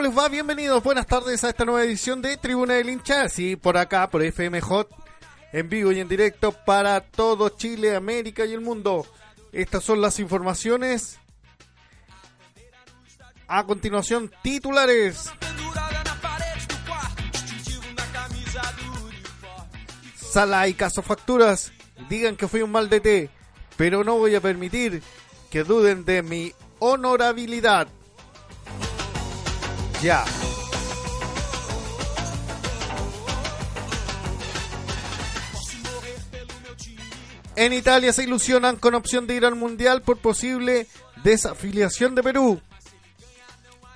¿Cómo les va? Bienvenidos, buenas tardes a esta nueva edición de Tribuna del Hincha. Sí, por acá, por FM Hot, en vivo y en directo para todo Chile, América y el mundo. Estas son las informaciones. A continuación, titulares. Sala y caso facturas. Digan que fui un mal DT, pero no voy a permitir que duden de mi honorabilidad. Ya. En Italia se ilusionan con opción de ir al Mundial por posible desafiliación de Perú.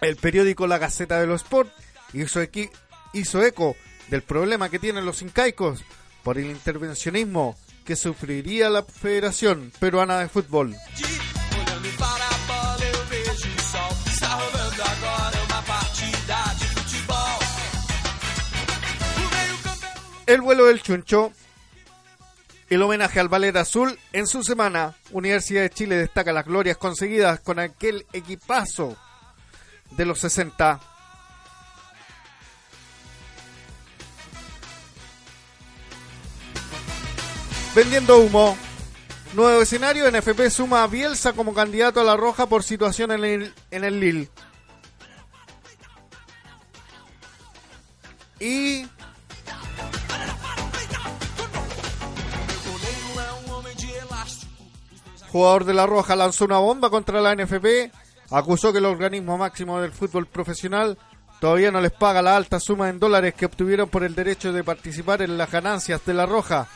El periódico La Gaceta de los Sport hizo, hizo eco del problema que tienen los incaicos por el intervencionismo que sufriría la Federación Peruana de Fútbol. El vuelo del chuncho. El homenaje al Ballet Azul en su semana. Universidad de Chile destaca las glorias conseguidas con aquel equipazo de los 60. Vendiendo humo. Nuevo escenario, NFP suma a Bielsa como candidato a la roja por situación en el, en el Lille. Y Jugador de la Roja lanzó una bomba contra la NFP, acusó que el organismo máximo del fútbol profesional todavía no les paga la alta suma en dólares que obtuvieron por el derecho de participar en las ganancias de la Roja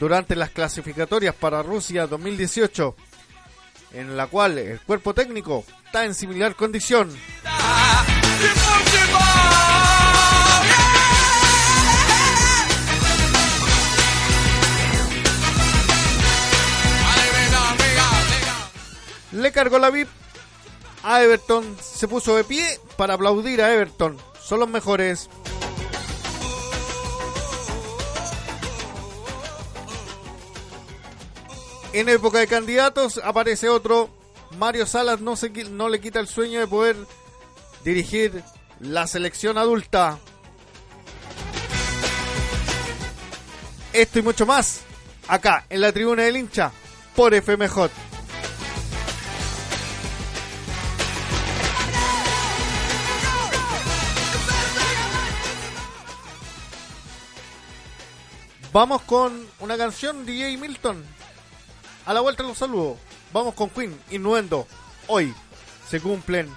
durante las clasificatorias para Rusia 2018, en la cual el cuerpo técnico está en similar condición. Le cargó la VIP a Everton, se puso de pie para aplaudir a Everton. Son los mejores. En época de candidatos aparece otro. Mario Salas no, se, no le quita el sueño de poder dirigir la selección adulta. Esto y mucho más acá en la tribuna del hincha por FMJ. Vamos con una canción DJ Milton. A la vuelta los saludo. Vamos con Queen, Innuendo. Hoy se cumplen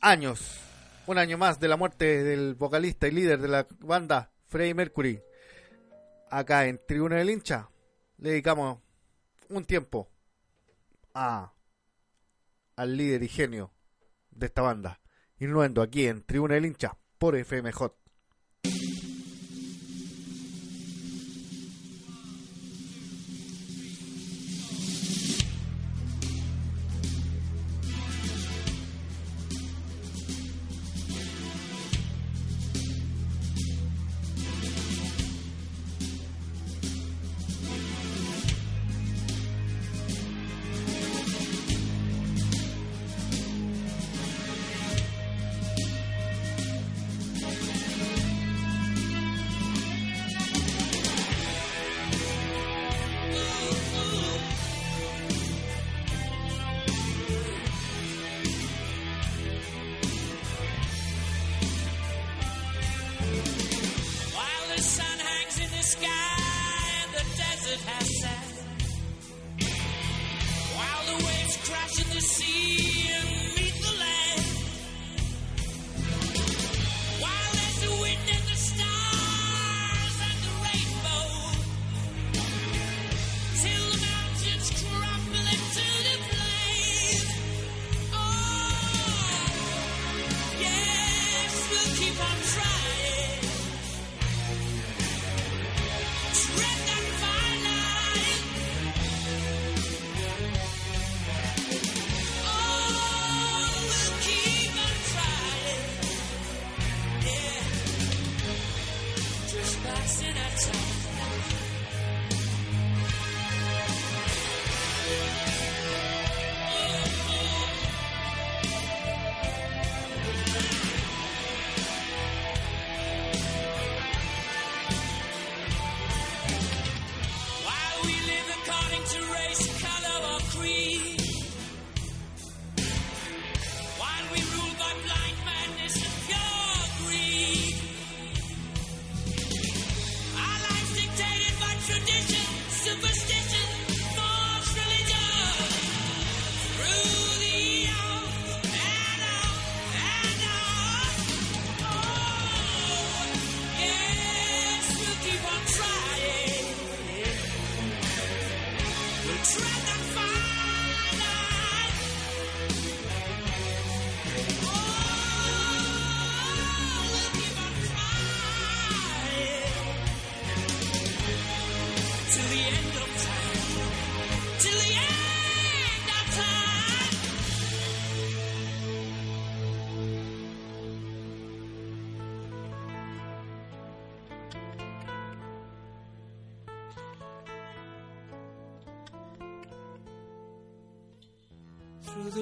años. Un año más de la muerte del vocalista y líder de la banda, Freddie Mercury. Acá en Tribuna del Hincha le dedicamos un tiempo a al líder y genio de esta banda. Innuendo aquí en Tribuna del Hincha por FMJ.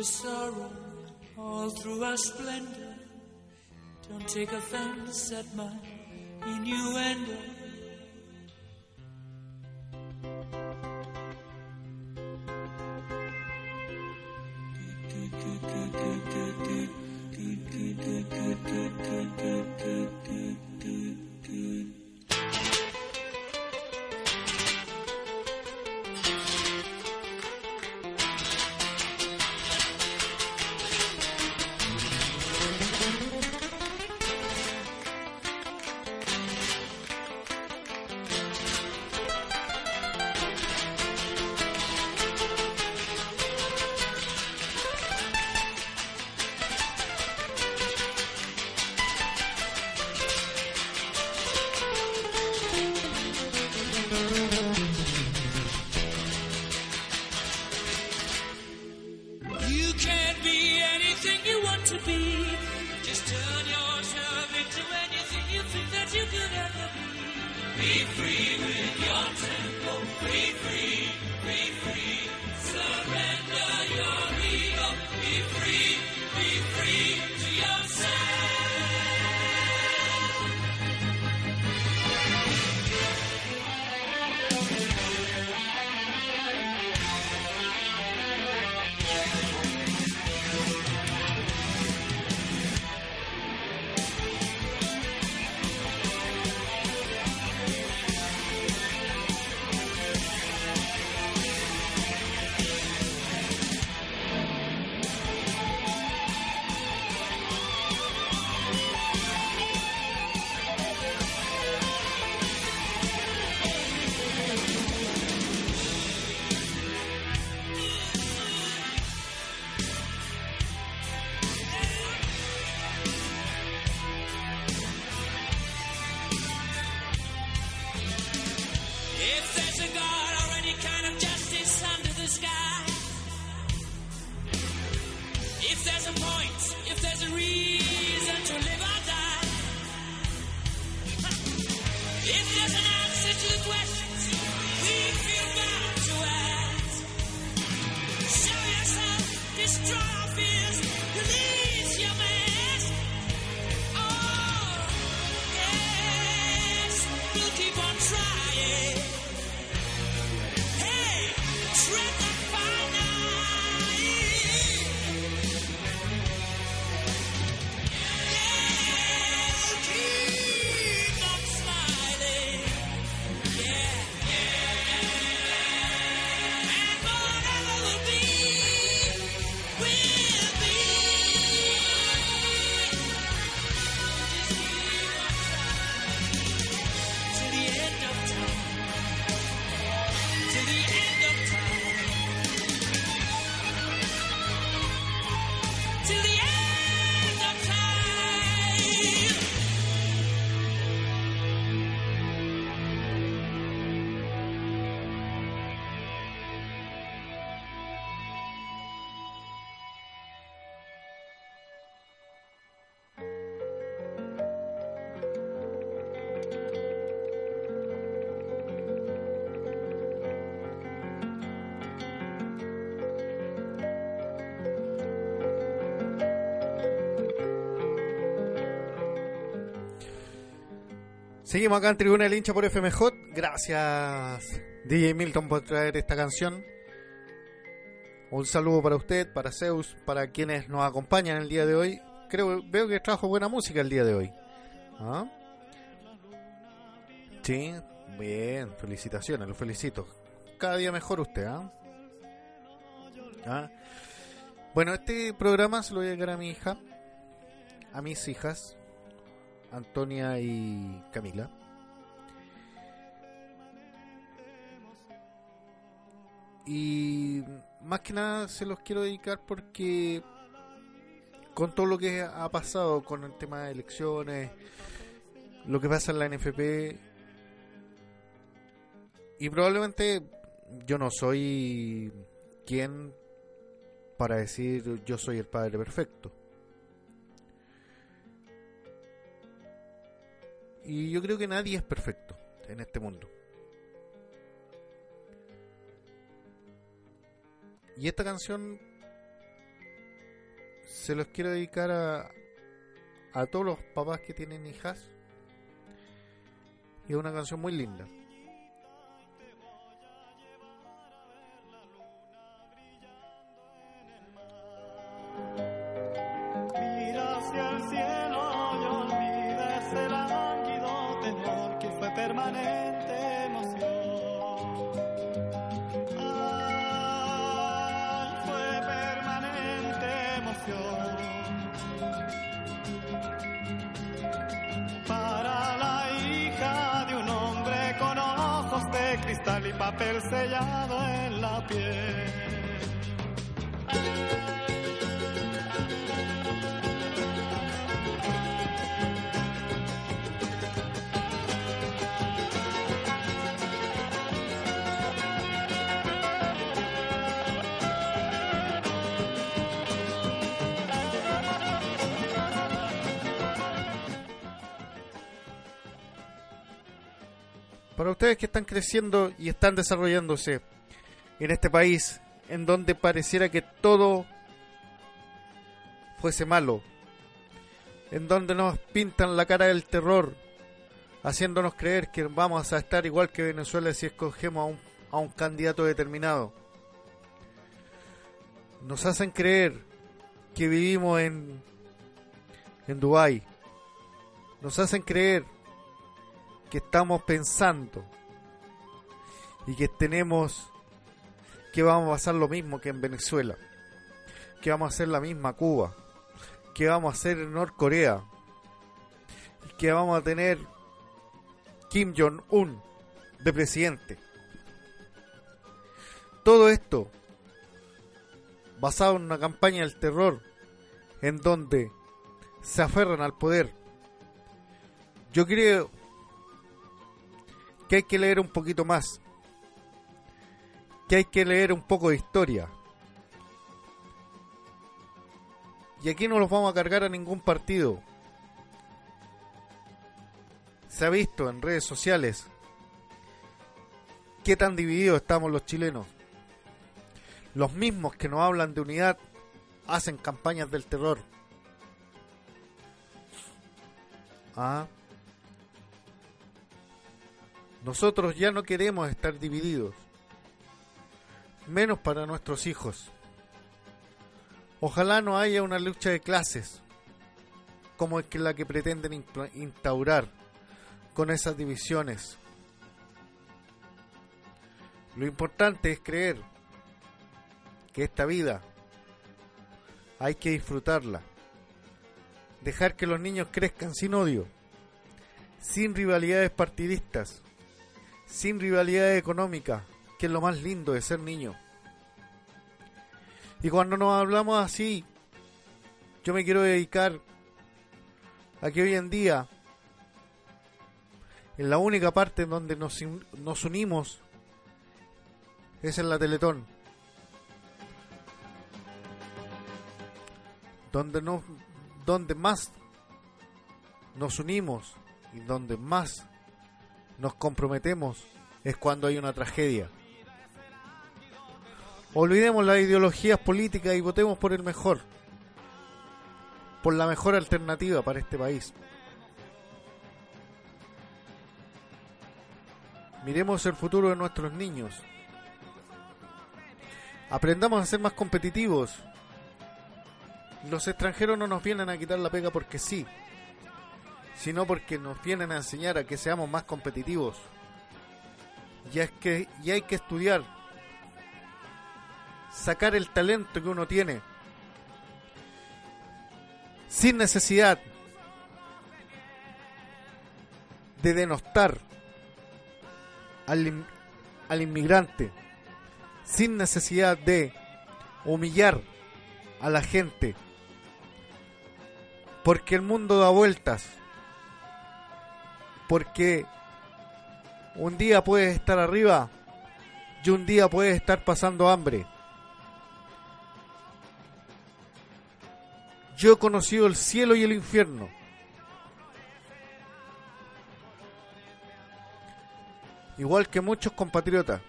Sorrow, all through our splendor, don't take offense at my Seguimos acá en Tribuna del Hincha por FMJ. Gracias, DJ Milton, por traer esta canción. Un saludo para usted, para Zeus, para quienes nos acompañan el día de hoy. Creo, veo que trajo buena música el día de hoy. ¿Ah? Sí, bien, felicitaciones, lo felicito. Cada día mejor usted, ¿ah? ¿Ah? Bueno, este programa se lo voy a dedicar a mi hija, a mis hijas, Antonia y Camila. Y más que nada se los quiero dedicar porque con todo lo que ha pasado con el tema de elecciones, lo que pasa en la NFP, y probablemente yo no soy quien para decir yo soy el padre perfecto. Y yo creo que nadie es perfecto en este mundo. Y esta canción se los quiero dedicar a, a todos los papás que tienen hijas. Y es una canción muy linda. Papel sellado en la piel. Para ustedes que están creciendo y están desarrollándose en este país, en donde pareciera que todo fuese malo, en donde nos pintan la cara del terror, haciéndonos creer que vamos a estar igual que Venezuela si escogemos a un, candidato determinado. Nos hacen creer que vivimos en, en Dubái. Nos hacen creer que estamos pensando y que tenemos que vamos a pasar lo mismo que en Venezuela, que vamos a hacer la misma Cuba, que vamos a hacer en Norcorea, que vamos a tener Kim Jong-un de presidente. Todo esto basado en una campaña del terror en donde se aferran al poder. Yo creo que hay que leer un poquito más, que hay que leer un poco de historia. Y aquí no los vamos a cargar a ningún partido. Se ha visto en redes sociales qué tan divididos estamos los chilenos. Los mismos que nos hablan de unidad hacen campañas del terror. Ah. Nosotros ya no queremos estar divididos. Menos para nuestros hijos. Ojalá no haya una lucha de clases como es la que pretenden instaurar con esas divisiones. Lo importante es creer que esta vida hay que disfrutarla. Dejar que los niños crezcan sin odio, sin rivalidades partidistas, sin rivalidades económicas, que es lo más lindo de ser niño. Y cuando nos hablamos así, yo me quiero dedicar a que hoy en día, en la única parte en donde nos, nos unimos, es en la Teletón. Donde, no, donde más nos unimos y donde más nos comprometemos es cuando hay una tragedia. Olvidemos las ideologías políticas y votemos por el mejor. Por la mejor alternativa para este país. Miremos el futuro de nuestros niños. Aprendamos a ser más competitivos. Los extranjeros no nos vienen a quitar la pega porque sí, sino porque nos vienen a enseñar a que seamos más competitivos. Y es que y hay que estudiar, sacar el talento que uno tiene, sin necesidad de denostar al, al inmigrante, sin necesidad de humillar a la gente, porque el mundo da vueltas, porque un día puedes estar arriba y un día puedes estar pasando hambre. Yo he conocido el cielo y el infierno. Igual que muchos compatriotas.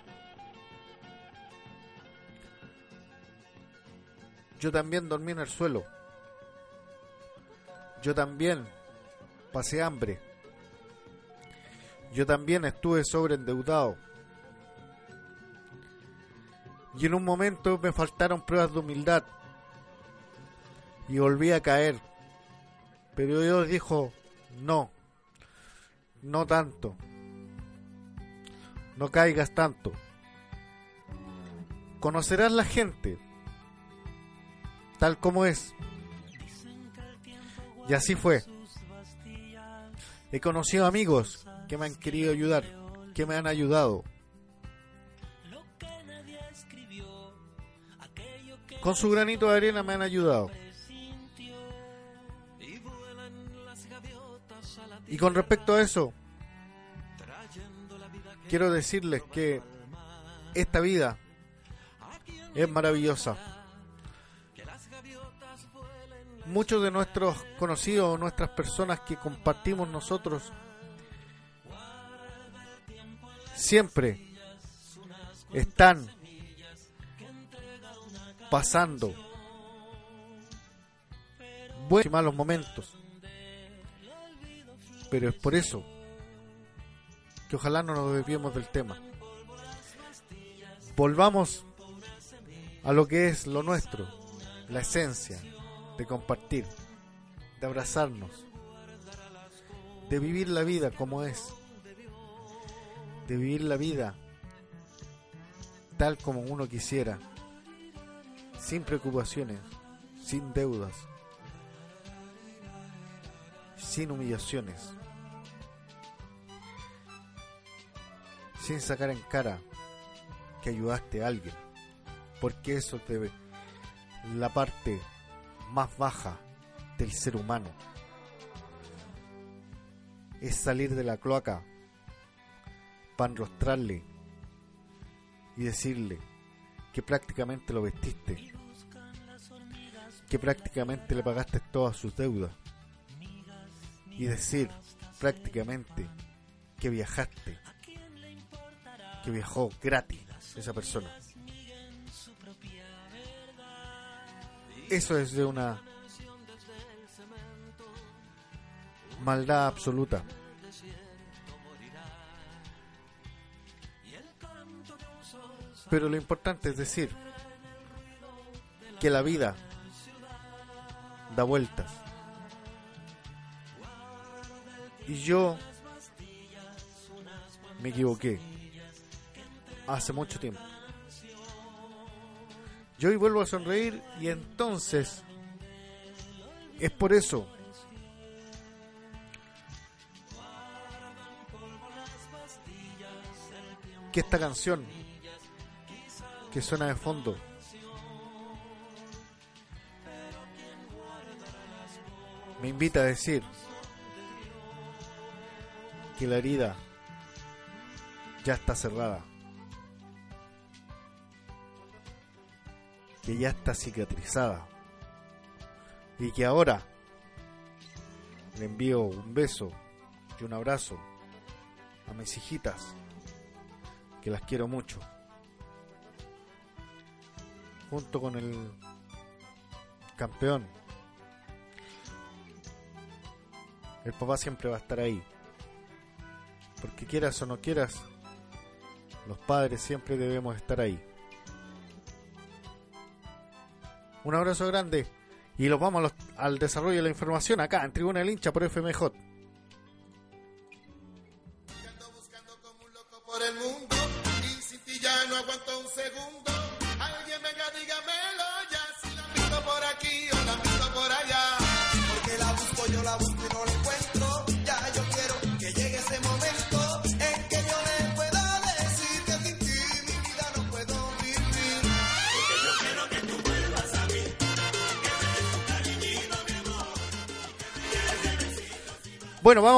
Yo también dormí en el suelo. Yo también pasé hambre. Yo también estuve sobreendeudado. Y en un momento me faltaron pruebas de humildad. Y volví a caer. Pero Dios dijo, no, no tanto. No caigas tanto. Conocerás la gente tal como es. Y así fue. He conocido amigos que me han querido ayudar, que me han ayudado. Con su granito de arena me han ayudado. Y con respecto a eso, quiero decirles que esta vida es maravillosa. Muchos de nuestros conocidos, nuestras personas que compartimos nosotros, siempre están pasando buenos y malos momentos. Pero es por eso que ojalá no nos desviemos del tema. Volvamos a lo que es lo nuestro, la esencia de compartir, de abrazarnos, de vivir la vida como es, de vivir la vida tal como uno quisiera, sin preocupaciones, sin deudas, sin humillaciones, sin sacar en cara que ayudaste a alguien, porque eso te la parte más baja del ser humano. Es salir de la cloaca para enrostrarle y decirle que prácticamente lo vestiste, que prácticamente le pagaste todas sus deudas y decir prácticamente que viajaste, que viajó gratis esa persona. Eso es de una maldad absoluta. Pero lo importante es decir que la vida da vueltas. Y yo me equivoqué hace mucho tiempo. Yo hoy vuelvo a sonreír y entonces es por eso que esta canción que suena de fondo me invita a decir que la herida ya está cerrada. que ya está cicatrizada y que ahora le envío un beso y un abrazo a mis hijitas que las quiero mucho junto con el campeón. El papá siempre va a estar ahí. Porque quieras o no quieras los padres siempre debemos estar ahí. Un abrazo grande y los vamos a al desarrollo de la información acá en Tribuna del Hincha por FMJ.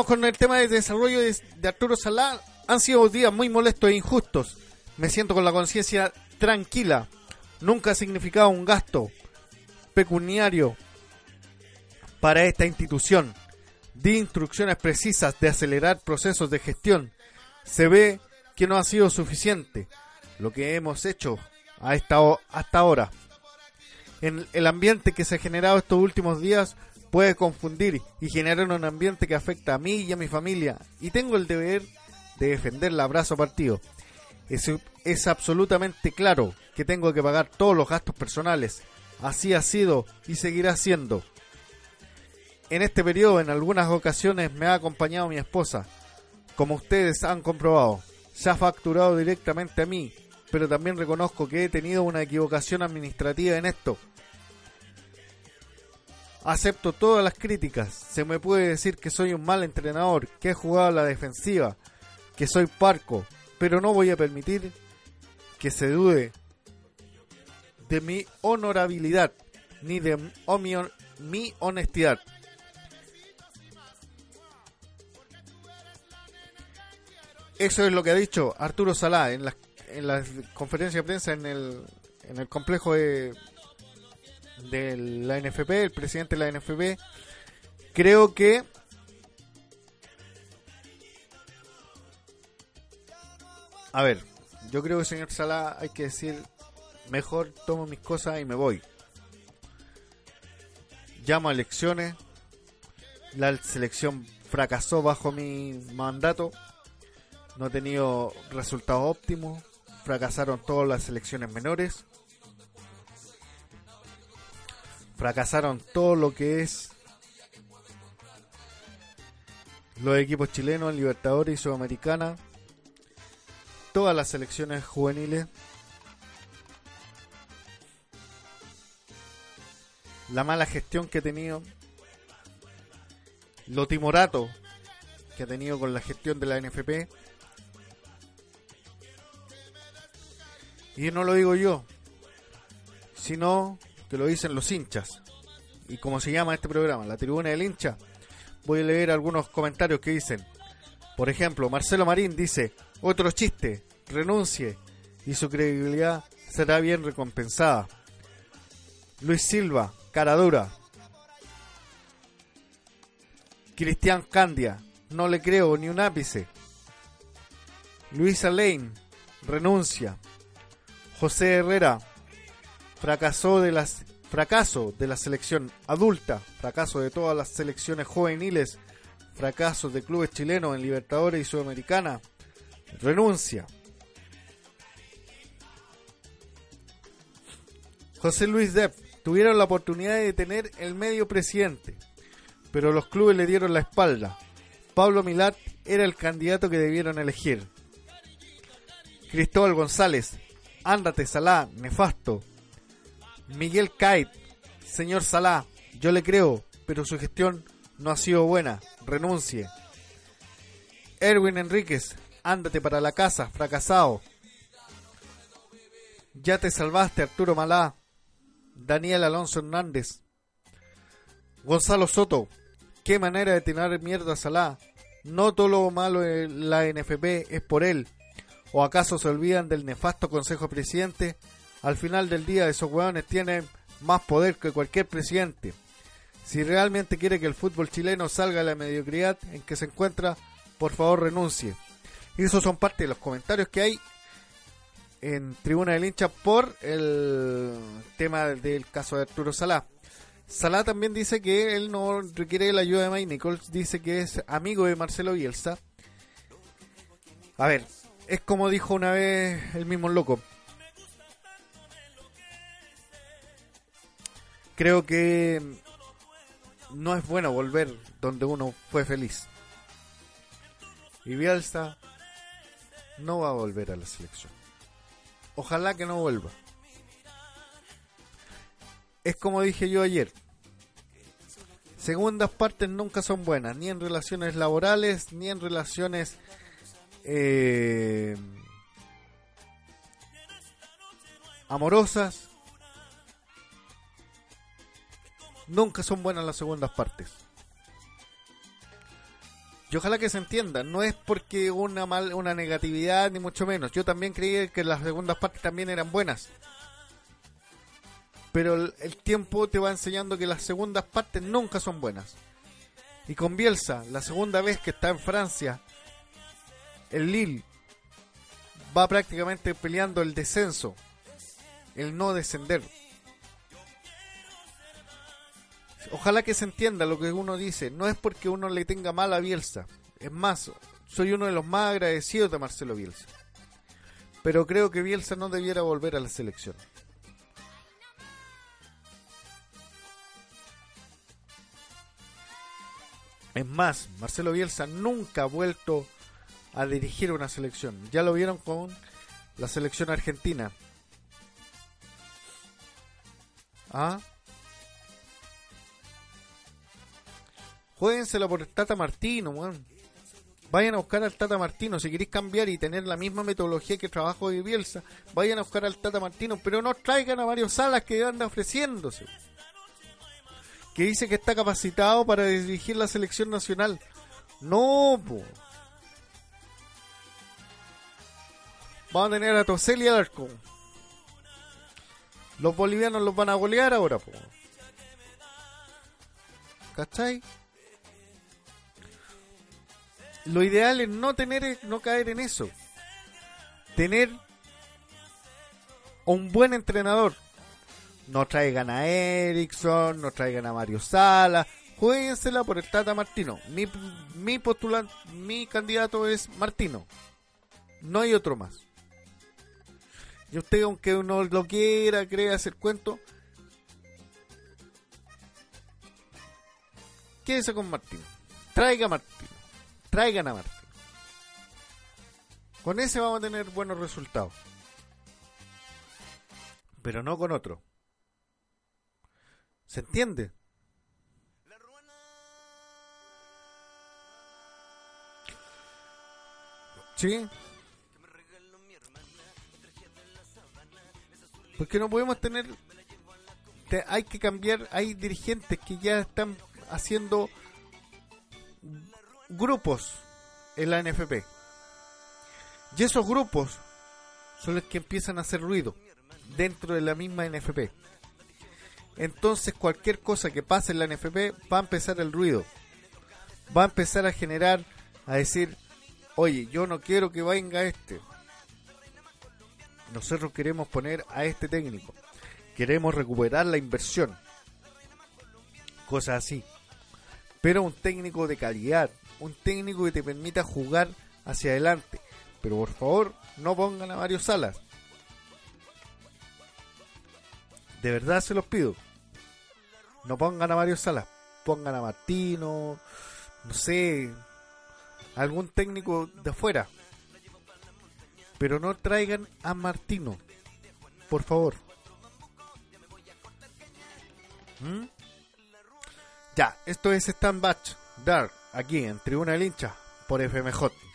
Con el tema de desarrollo de, Arturo Salá. Han sido días muy molestos e injustos. Me siento con la conciencia tranquila. Nunca ha significado un gasto pecuniario para esta institución. Di instrucciones precisas de acelerar procesos de gestión. Se ve que no ha sido suficiente lo que hemos hecho hasta ahora. En el ambiente que se ha generado estos últimos días puede confundir y generar un ambiente que afecta a mí y a mi familia. Y tengo el deber de defender el abrazo partido. Es, es absolutamente claro que tengo que pagar todos los gastos personales. Así ha sido y seguirá siendo. En este periodo, en algunas ocasiones, me ha acompañado mi esposa. Como ustedes han comprobado, se ha facturado directamente a mí, pero también reconozco que he tenido una equivocación administrativa en esto. Acepto todas las críticas. Se me puede decir que soy un mal entrenador, que he jugado a la defensiva, que soy parco, pero no voy a permitir que se dude de mi honorabilidad ni de mi honestidad. Eso es lo que ha dicho Arturo Salá en la, en la conferencia de prensa en el, en el complejo de, de la NFP, el presidente de la NFP. Creo que A ver, yo creo que señor Salá hay que decir, mejor tomo mis cosas y me voy. Llamo a elecciones. La selección fracasó bajo mi mandato. No he tenido resultados óptimos. Fracasaron todas las selecciones menores. Fracasaron todo lo que es los equipos chilenos en Libertadores y Sudamericana todas las selecciones juveniles. La mala gestión que he tenido. Lo timorato que ha tenido con la gestión de la NFP. Y no lo digo yo, sino que lo dicen los hinchas. Y como se llama este programa, la tribuna del hincha, voy a leer algunos comentarios que dicen. Por ejemplo, Marcelo Marín dice, otro chiste, renuncie y su credibilidad será bien recompensada. Luis Silva, cara dura. Cristian Candia, no le creo ni un ápice. Luisa Lane, renuncia. José Herrera, de las fracaso de la selección adulta, fracaso de todas las selecciones juveniles, fracaso de clubes chilenos en Libertadores y Sudamericana, renuncia. José Luis Depp tuvieron la oportunidad de tener el medio presidente, pero los clubes le dieron la espalda. Pablo Milat era el candidato que debieron elegir. Cristóbal González, ándate Salá, nefasto. Miguel Cait, señor Salá, yo le creo, pero su gestión no ha sido buena, renuncie. Erwin Enríquez, ándate para la casa, fracasado. Ya te salvaste, Arturo Malá. Daniel Alonso Hernández. Gonzalo Soto, qué manera de tirar mierda a Salá. No todo lo malo en la NFP es por él. ¿O acaso se olvidan del nefasto Consejo Presidente? Al final del día esos hueones tienen más poder que cualquier presidente. Si realmente quiere que el fútbol chileno salga de la mediocridad en que se encuentra, por favor renuncie. Y esos son parte de los comentarios que hay en Tribuna del Hincha por el tema del caso de Arturo Salá. Salá también dice que él no requiere la ayuda de Mike Nichols, dice que es amigo de Marcelo Bielsa. A ver, es como dijo una vez el mismo loco. Creo que no es bueno volver donde uno fue feliz. Y Bielsa no va a volver a la selección. Ojalá que no vuelva. Es como dije yo ayer. Segundas partes nunca son buenas, ni en relaciones laborales, ni en relaciones eh, amorosas. Nunca son buenas las segundas partes. Y ojalá que se entienda, no es porque una mal, una negatividad ni mucho menos. Yo también creí que las segundas partes también eran buenas. Pero el, el tiempo te va enseñando que las segundas partes nunca son buenas. Y con Bielsa, la segunda vez que está en Francia, el Lille va prácticamente peleando el descenso, el no descender. Ojalá que se entienda lo que uno dice. No es porque uno le tenga mal a Bielsa. Es más, soy uno de los más agradecidos de Marcelo Bielsa. Pero creo que Bielsa no debiera volver a la selección. Es más, Marcelo Bielsa nunca ha vuelto a dirigir una selección. Ya lo vieron con la selección argentina. ¿Ah? Jueguensela por el Tata Martino, weón. Vayan a buscar al Tata Martino. Si queréis cambiar y tener la misma metodología que trabajo de Bielsa, vayan a buscar al Tata Martino. Pero no traigan a varios salas que anda ofreciéndose. Que dice que está capacitado para dirigir la selección nacional. No, po. Vamos a tener a Tosel y al arco. Los bolivianos los van a golear ahora, po. ¿Cachai? Lo ideal es no tener, no caer en eso. Tener un buen entrenador. No traigan a Erickson, no traigan a Mario Sala. Jueguensela por el Tata Martino. Mi, mi postulante, mi candidato es Martino. No hay otro más. Y usted, aunque uno lo quiera, crea hacer cuento, quédese con Martino. Traiga a Martino. Traigan a Martino. Con ese vamos a tener buenos resultados. Pero no con otro. ¿Se entiende? ¿Sí? Porque no podemos tener... te- hay que cambiar, hay dirigentes que ya están haciendo grupos en la NFP. Y esos grupos son los que empiezan a hacer ruido dentro de la misma NFP. Entonces cualquier cosa que pase en la NFP va a empezar el ruido. Va a empezar a generar, a decir, oye, yo no quiero que venga este. Nosotros queremos poner a este técnico. Queremos recuperar la inversión. Cosas así. Pero un técnico de calidad. Un técnico que te permita jugar hacia adelante. Pero por favor, no pongan a Mario Salas. De verdad se los pido. No pongan a Mario Salas. Pongan a Martino. No sé. Algún técnico de afuera. Pero no traigan a Martino. Por favor. ¿Mm? Ya, esto es Stand Batch Dark, aquí en Tribuna del Hincha, por FMJ. Sometimes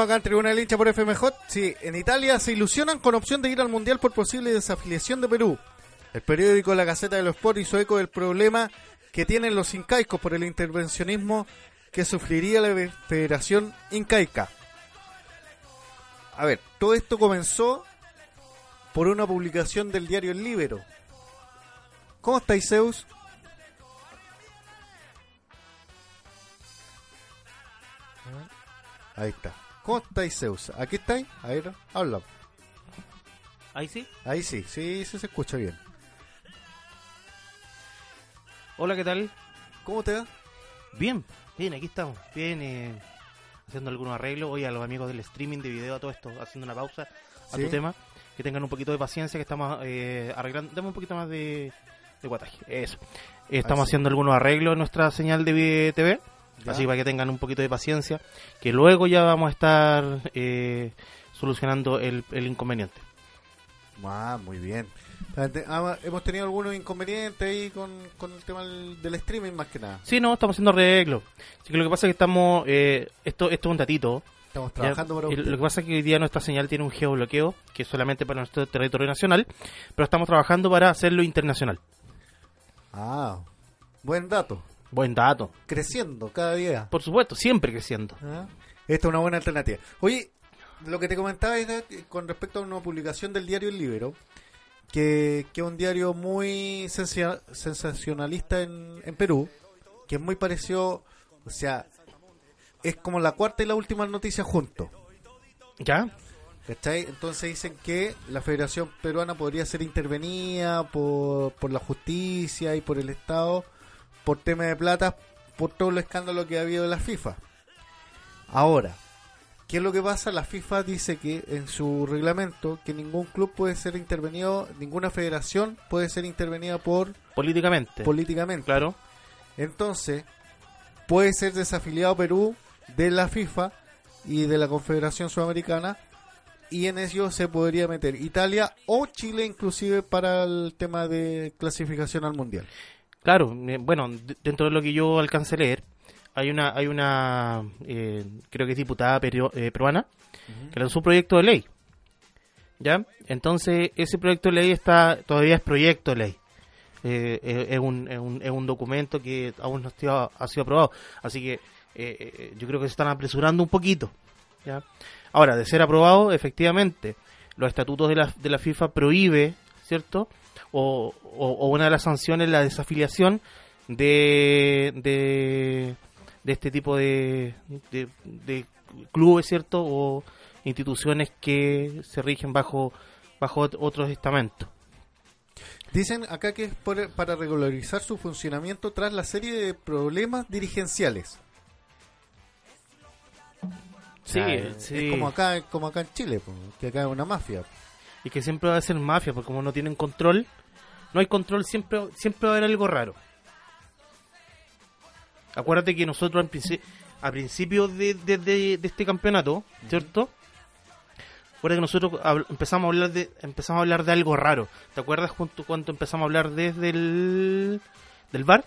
Acá en Tribuna del Hincha por FMJ. Sí, en Italia se ilusionan con opción de ir al Mundial por posible desafiliación de Perú. El periódico La Gaceta de los Sport hizo eco del problema que tienen los incaicos por el intervencionismo que sufriría la Federación Incaica. A ver, todo esto comenzó por una publicación del diario El Libero. ¿Cómo estáis, Zeus? Ahí está. ¿Cómo estáis, Zeus? ¿Aquí estáis? A ver, habla. Ahí sí. Ahí sí, sí, sí se escucha bien. Hola, ¿qué tal? ¿Cómo te va? Bien, bien, aquí estamos. Bien, eh, haciendo algunos arreglos. Hoy a los amigos del streaming de video, a todo esto, haciendo una pausa a Sí. tu tema. Que tengan un poquito de paciencia, que estamos eh, arreglando. Dame un poquito más de, de guataje. Eso. Estamos Así. haciendo algunos arreglos en nuestra señal de TV. Ya. Así para que tengan un poquito de paciencia. Que luego ya vamos a estar eh, solucionando el, el inconveniente. Ah, muy bien. Ah, Hemos tenido algunos inconvenientes ahí con, con el tema del, del streaming más que nada. Sí, no, estamos haciendo arreglos. Así que lo que pasa es que estamos. eh, esto, esto es un datito. Estamos Ya, trabajando para y usted. Lo que pasa es que hoy día nuestra señal tiene un geobloqueo que es solamente para nuestro territorio nacional, pero estamos trabajando para hacerlo internacional. Ah, buen dato. Buen dato. Creciendo cada día. Por supuesto, siempre creciendo. Ah, Esta es una buena alternativa. Oye, lo que te comentaba es eh, con respecto a una publicación del diario El Libero, que, que es un diario muy sensacionalista en, en Perú, que es muy parecido, o sea, es como la cuarta y la última noticia juntos. ¿Ya? ¿Cachai? Entonces dicen que la Federación Peruana podría ser intervenida por, por la justicia y por el Estado por tema de plata, por todo el escándalo que ha habido en la FIFA. Ahora, ¿qué es lo que pasa? La FIFA dice que en su reglamento que ningún club puede ser intervenido, ninguna federación puede ser intervenida por Políticamente. políticamente. claro. Entonces, puede ser desafiliado Perú de la FIFA y de la Confederación Sudamericana y en ello se podría meter Italia o Chile inclusive para el tema de clasificación al Mundial. Claro, eh, bueno, dentro de lo que yo alcancé a leer, hay una, hay una eh, creo que es diputada peru- eh, peruana, que lanzó un proyecto de ley. ¿Ya? Entonces, ese proyecto de ley está todavía es proyecto de ley. Eh, eh, es, un, es, un, es un documento que aún no ha sido, ha sido aprobado. Así que eh, yo creo que se están apresurando un poquito. ¿ya? Ahora, de ser aprobado, efectivamente, los estatutos de la, de la FIFA prohíbe, ¿cierto? O, o- o una de las sanciones es la desafiliación de, de, de este tipo de, de, de clubes, ¿cierto? O instituciones que se rigen bajo, bajo ot- otros estamentos. Dicen acá que es por- para regularizar su funcionamiento tras la serie de problemas dirigenciales. Sí, sí. Es como acá, como acá en Chile, que acá es una mafia. Y que siempre va a ser mafia, porque como no tienen control, no hay control, siempre, siempre va a haber algo raro. Acuérdate que nosotros al princi- a principios de, de- de- de este campeonato, ¿cierto? Acuérdate que nosotros empezamos a hablar de empezamos a hablar de algo raro. ¿Te acuerdas junto cuando empezamos a hablar desde el del bar?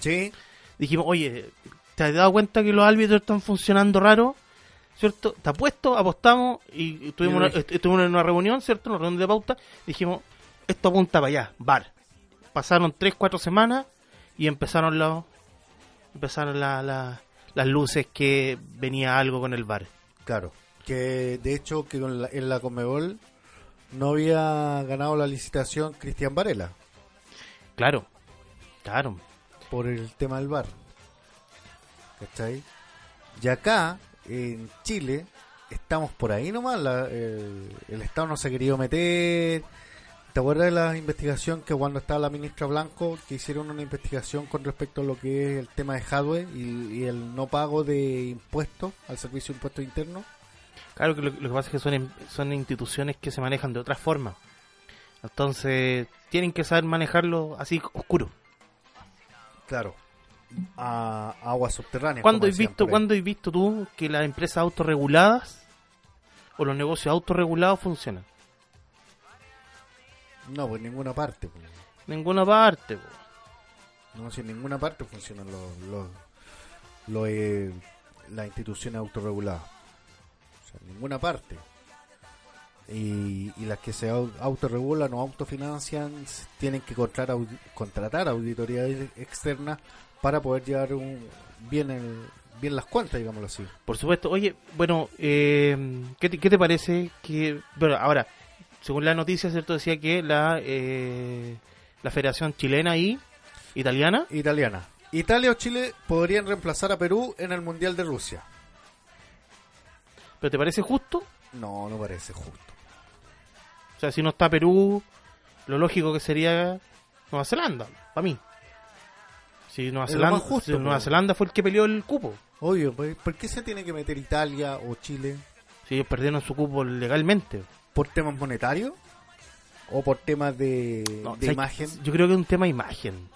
Sí, Dijimos, oye, ¿te has dado cuenta que los árbitros están funcionando raro? ¿Cierto? ¿Te apuesto? Apostamos y estuvimos, una- estuvimos en una reunión, ¿cierto? Una reunión de pauta. Dijimos, esto apunta para allá, bar. Pasaron tres, cuatro semanas y empezaron los empezaron la- la- las luces que venía algo con el bar. claro. Que de hecho que con la- en la Comebol no había ganado la licitación Cristian Varela. Claro, claro. por el tema del bar. ¿Cachai? Y acá, en Chile, estamos por ahí nomás. la- el, el Estado no se ha querido meter. ¿Te acuerdas de la investigación que cuando estaba la ministra Blanco, que hicieron una investigación con respecto a lo que es el tema de hardware y, y el no pago de impuestos al servicio de impuestos internos? Claro que lo, lo que pasa es que son, son instituciones que se manejan de otra forma. Entonces, tienen que saber manejarlo así oscuro. Claro. A aguas subterráneas. ¿Cuándo has visto. ¿cuándo has visto tú que las empresas autorreguladas o los negocios autorregulados funcionan? No, pues en ninguna parte. pues. Ninguna parte, po. No, si en ninguna parte funcionan los, los, los, eh, las instituciones autorreguladas. O sea, en ninguna parte. Y, y las que se au- autorregulan o autofinancian tienen que contratar, contratar auditorías externas para poder llevar un, bien, el, bien las cuentas, digámoslo así. Por supuesto. Oye, bueno, eh, ¿qué, te, qué te parece que... Bueno, ahora, según la noticia, ¿cierto? Decía que la, eh, la Federación Chilena y Italiana... Italiana. Italia o Chile podrían reemplazar a Perú en el Mundial de Rusia. ¿Pero te parece justo? No, no parece justo. O sea, si no está Perú, lo lógico que sería Nueva Zelanda, para mí. Si Nueva, Zelanda, justo, si Nueva. Zelanda fue el que peleó el cupo. Obvio, ¿por qué se tiene que meter Italia o Chile? Si ellos perdieron su cupo legalmente. ¿Por temas monetarios? ¿O por temas de, No, de ¿sabes? imagen? Yo creo que es un tema imagen.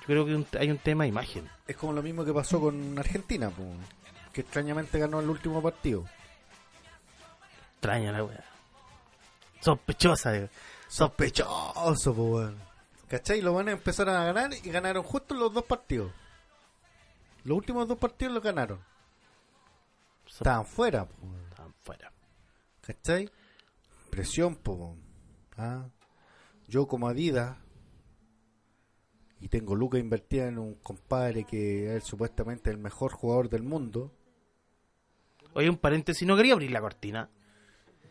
Yo creo que un- hay un tema de imagen. Es como lo mismo que pasó con Argentina, po, que extrañamente ganó el último partido. Extraña la wea. Sospechosa, eh. Sospechoso, po, weón. ¿Cachai? Los buenos empezaron a ganar y ganaron justo los dos partidos. Los últimos dos partidos los ganaron. Estaban fuera, po. ¿Cachai? Presión, po. ¿Ah? Yo como Adidas y tengo lucas invertida en un compadre que es supuestamente el mejor jugador del mundo. Oye, un paréntesis, no quería abrir la cortina.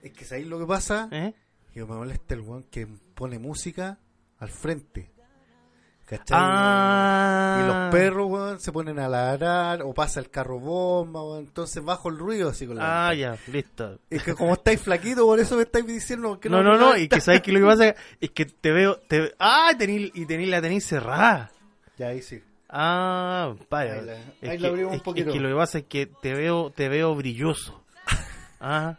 Es que ¿sabéis lo que pasa? ¿Eh? Que me molesta el weón que pone música al frente. ¿Cachai? Ah. Y los perros, weón, se ponen a ladrar o pasa el carro bomba, weón. Entonces bajo el ruido así con la Ah, ya, listo. Es que como estáis flaquito, por eso me estáis diciendo que No, no, no, y que sabes que lo que pasa es que te veo, te ah, tení, y tení, la tenéis cerrada. Ya ahí sí. Ah, vaya. Ahí la- es, ahí que, la abrimos un poquito. es que lo que pasa es que te veo, te veo brilloso. Ah,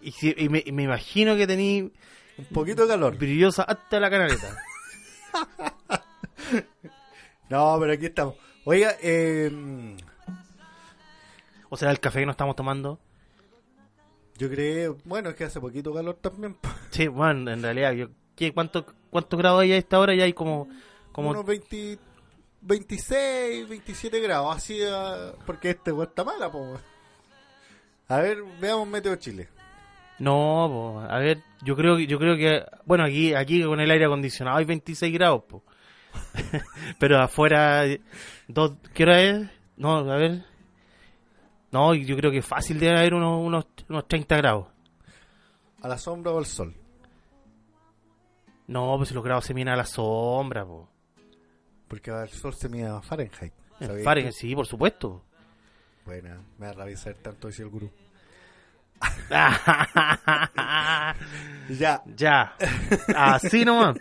y, si- y me, y me imagino que tení Un poquito de calor. brillosa hasta la canaleta. No, pero aquí estamos. Oiga, eh, O sea, el café que nos estamos tomando. yo creo, bueno, es que hace poquito calor también. Sí, bueno, en realidad, yo, ¿qué, cuánto, ¿cuántos grados hay a esta hora? Ya hay como, como Unos 20, 26, 27 grados, así, ah, porque este weón está mala, po. A ver, veamos Meteo Chile. No, po, a ver, yo creo que yo creo que bueno, aquí aquí con el aire acondicionado hay 26 grados, po. Pero afuera dos ¿qué hora es? No, a ver. No, yo creo que fácil debe haber unos unos, unos 30 grados. ¿A la sombra o al sol? No, pues los grados se miden a la sombra, po. Porque al sol se mide a Fahrenheit. En ¿sabías Fahrenheit, sí, por supuesto. Buena, me da rabia saber tanto, decía el gurú. Ya. ya. Así nomás.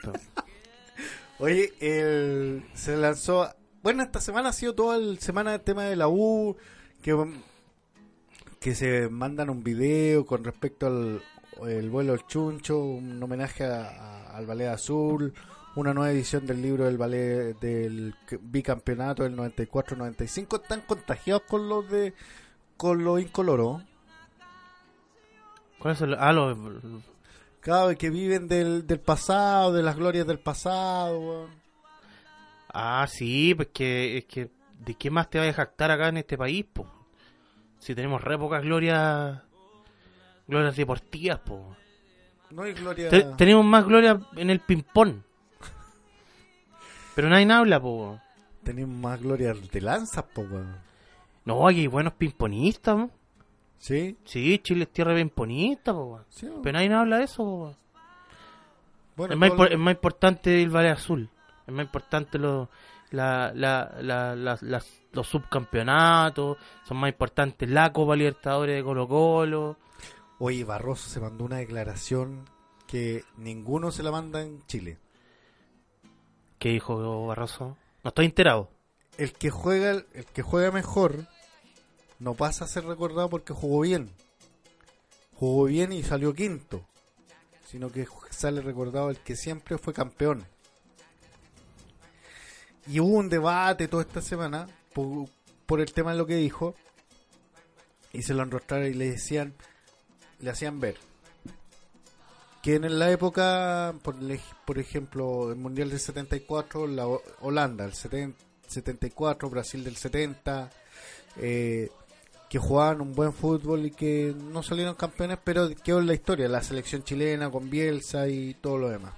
Oye, el, se lanzó. Bueno, esta semana ha sido toda la semana el tema de la U. Que, que se mandan un video con respecto al el vuelo del chuncho, un homenaje al ballet azul, una nueva edición del libro del ballet del bicampeonato del 94-95. Están contagiados con los de con los incoloros. ¿Cuál es el ah, lo- Que viven del, del pasado, de las glorias del pasado. weón. Ah, sí, pues que es que ¿de qué más te vas a jactar acá en este país, po? Si tenemos re pocas glorias glorias deportivas, po. No hay gloria. Te- tenemos más gloria en el ping-pong. Pero nadie habla, po. Tenemos más gloria de lanzas, po, weón. No, aquí hay buenos ping-ponistas, po. ¿Sí? Sí, Chile es tierra po. Sí, weón. Pero nadie habla de eso, po. Bueno, es, más es importante el Valle Azul. Es más importante lo- la, la, la- las- las- los subcampeonatos. Son más importantes la Copa Libertadores de Colo Colo. Oye, Barroso se mandó una declaración que ninguno se la manda en Chile. ¿Qué dijo Barroso? No estoy enterado. El que juega, el que juega mejor no pasa a ser recordado porque jugó bien. Jugó bien y salió quinto. Sino que sale recordado el que siempre fue campeón. Y hubo un debate toda esta semana por, el tema de lo que dijo. Y se lo enrostraron y le decían, le hacían ver. que en la época, por, por ejemplo, el Mundial del 74, la Ho- Holanda, el 70 74, Brasil del 70, eh, que jugaban un buen fútbol y que no salieron campeones, pero quedó en la historia, la selección chilena con Bielsa y todo lo demás.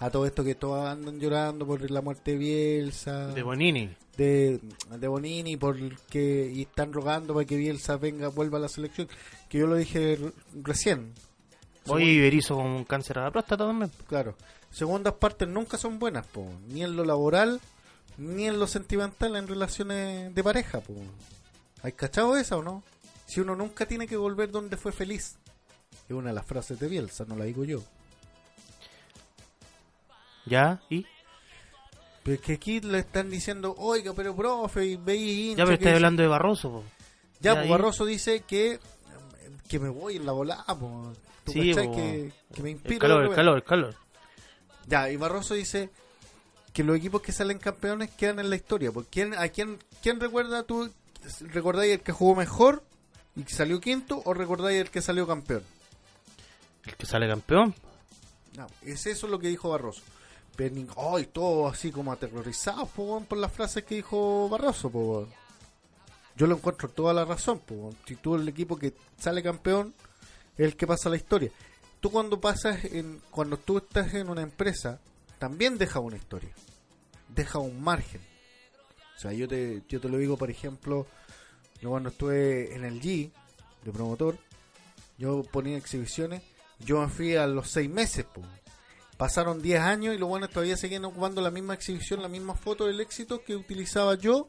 A todo esto que todos andan llorando por la muerte de Bielsa, De Bonini. de, de Bonini, por que y están rogando para que Bielsa venga, vuelva a la selección, que yo lo dije recién. Oye, y Berizzo con un cáncer a la próstata también. Claro. Segundas partes nunca son buenas, po. ni en lo laboral, ni en lo sentimental, en relaciones de pareja. Po. ¿Hay cachado esa o no? Si uno nunca tiene que volver donde fue feliz. Es una de las frases de Bielsa, no la digo yo. Ya, y. Pero es que aquí le están diciendo, oiga, pero profe, y hincha Ya, pero estás hablando de Barroso, po. Ya, Ya, pues Barroso dice que que me voy en la volada, po. ¿Tú Sí, po. que, que me inspira El calor, el calor, el calor. Ya, y Barroso dice que los equipos que salen campeones quedan en la historia. Porque ¿quién, ¿A quién, quién recuerda tú? ¿Recordáis el que jugó mejor y que salió quinto o recordáis el que salió campeón? El que sale campeón. No, es eso lo que dijo Barroso. Pero ni- ay, todo así como aterrorizado po, por las frases que dijo Barroso. po. Yo lo encuentro toda la razón. po, si tú el equipo que sale campeón es el que pasa la historia. Tú cuando pasas, en, cuando tú estás en una empresa, también deja una historia. Deja un margen. O sea, yo te, yo te lo digo, por ejemplo, yo cuando estuve en el G de promotor, yo ponía exhibiciones, yo me fui a los seis meses, po. pasaron 10 años y los buenos todavía seguían ocupando la misma exhibición, la misma foto del éxito que utilizaba yo,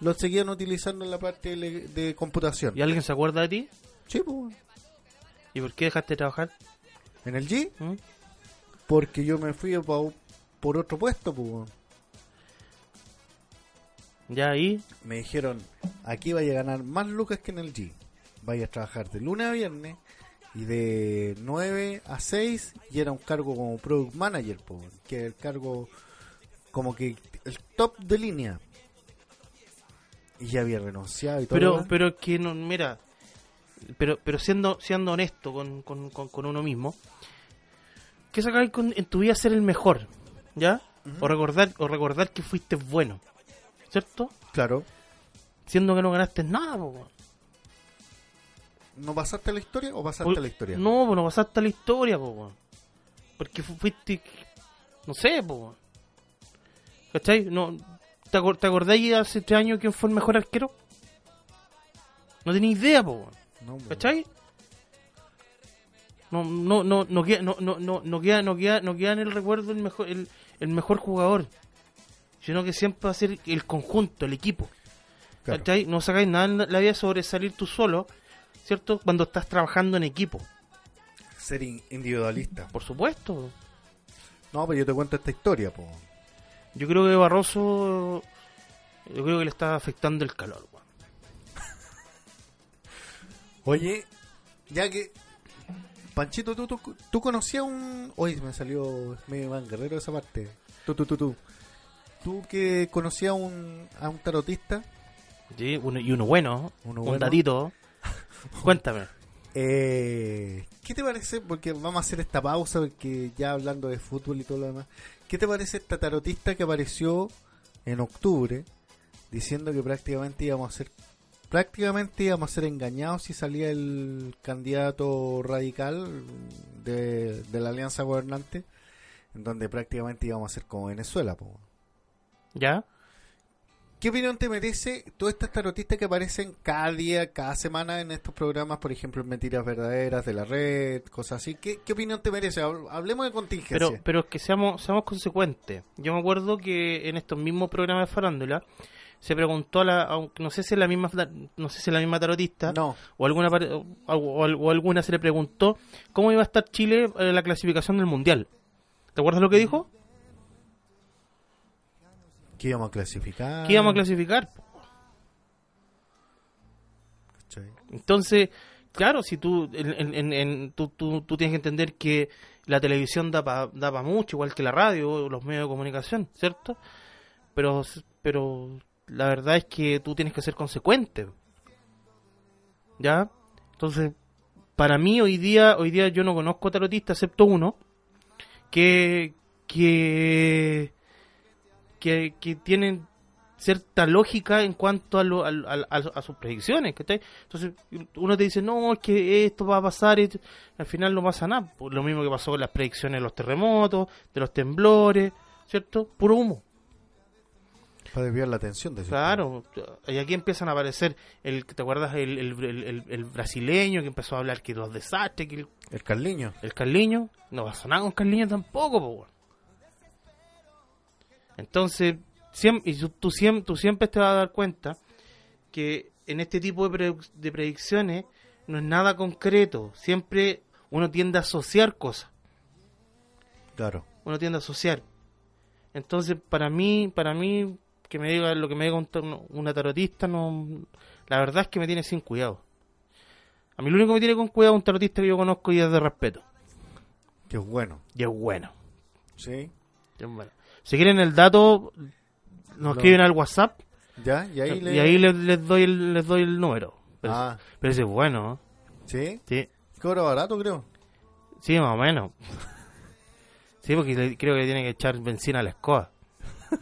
lo seguían utilizando en la parte de, computación. ¿Y alguien se acuerda de ti? Sí, po. ¿Y por qué dejaste de trabajar? en el G, ¿Mm? porque yo me fui pa- por otro puesto, po. Ya ahí, me dijeron, aquí vaya a ganar más lucas que en el G. Vaya a trabajar de lunes a viernes y de 9 a 6 y era un cargo como product manager, po, que el cargo como que el top de línea. Y ya había renunciado y todo. pero pero que no, mira, pero pero siendo siendo honesto con, con, con, con uno mismo, ¿qué con, en tu vida ser el mejor? ¿Ya? O recordar o recordar que fuiste bueno. ¿Cierto? Claro, Siendo que no ganaste nada, po. ¿no pasaste la historia o pasaste Por- la historia? No, pues no pasaste la historia, po. Porque fu- fuiste. No sé, po. ¿Cachai? No, ¿te, acor- ¿Te acordáis hace tres años quién fue el mejor arquero? No tenía idea, po. No. ¿Cachai? No, no, no, no queda, no, no, no, no queda, no queda, no queda en el recuerdo el mejor, el, el mejor jugador. Sino que siempre va a ser el conjunto, el equipo. Claro. ¿Cachai? No sacáis nada en la vida sobre salir tú solo, ¿cierto? Cuando estás trabajando en equipo. Ser in- individualista. Por supuesto. No, pero yo te cuento esta historia, po. Yo creo que Barroso. Yo creo que le está afectando el calor, weón. Oye, ya que. Panchito, tú, tú, tú conocías un. Oye, me salió medio Iván Guerrero esa parte. Tú, tú, tú, tú. Tú que conocías a un, a un tarotista. Sí, uno- y uno bueno, Uno un bueno. datito. Cuéntame. Eh, ¿Qué te parece? Porque vamos a hacer esta pausa, porque ya hablando de fútbol y todo lo demás. ¿Qué te parece esta tarotista que apareció en octubre diciendo que prácticamente íbamos a ser prácticamente íbamos a ser engañados si salía el candidato radical de, de la alianza gobernante, en donde prácticamente íbamos a ser como Venezuela. po. ¿Ya? ¿Qué opinión te merece todas estas tarotistas que aparecen cada día, cada semana en estos programas, por ejemplo, en Mentiras Verdaderas de la Red, cosas así? ¿Qué, qué opinión te merece? Hab- Hablemos de contingencia. Pero, pero es que seamos, seamos consecuentes. Yo me acuerdo que en estos mismos programas de farándula se preguntó a la, no sé si la misma, no sé si la misma tarotista No. o alguna o- o alguna se le preguntó cómo iba a estar Chile en la clasificación del mundial. ¿Te acuerdas lo que dijo? ¿Qué íbamos a clasificar? Que íbamos a clasificar. ¿Cachai? Entonces, claro, si tú, en, en- tú, tú, tú tienes que entender que la televisión da para da pa mucho, igual que la radio o los medios de comunicación, ¿cierto? Pero, pero la verdad es que tú tienes que ser consecuente. ¿Ya? Entonces, para mí hoy día, hoy día yo no conozco tarotistas excepto uno que que que, que tienen cierta lógica en cuanto a, lo- a, a sus predicciones. Entonces uno te dice, no, es que esto va a pasar y al final no pasa nada. Pues Lo mismo que pasó con las predicciones de los terremotos, de los temblores, ¿cierto? Puro humo. Para desviar la atención de Claro, y aquí empiezan a aparecer, el, ¿te acuerdas? El, el, el- el- el brasileño que empezó a hablar que los desastres, que el, El Carliño. el Carliño, no pasó nada con Carliño tampoco, po. Entonces, siempre, y tú, tú siem- tú siempre te vas a dar cuenta que en este tipo de, pre- de predicciones no es nada concreto, siempre uno tiende a asociar cosas, Claro. uno tiende a asociar. Entonces, para mí, para mí, que me diga lo que me diga un una tarotista, no, la verdad es que me tiene sin cuidado. A mí lo único que me tiene con cuidado es un tarotista que yo conozco y es de respeto. Que es bueno. Y es bueno. Sí. y es bueno. Si quieren el dato, nos escriben al WhatsApp Ya, y ahí le... y ahí les, les doy el, les doy el número. Pero, Ah, pero ese es bueno, ¿sí? ¿eh? Sí, Cobra barato, creo. sí, más o menos. Sí, porque le- creo que tiene que echar benzina a la escoba.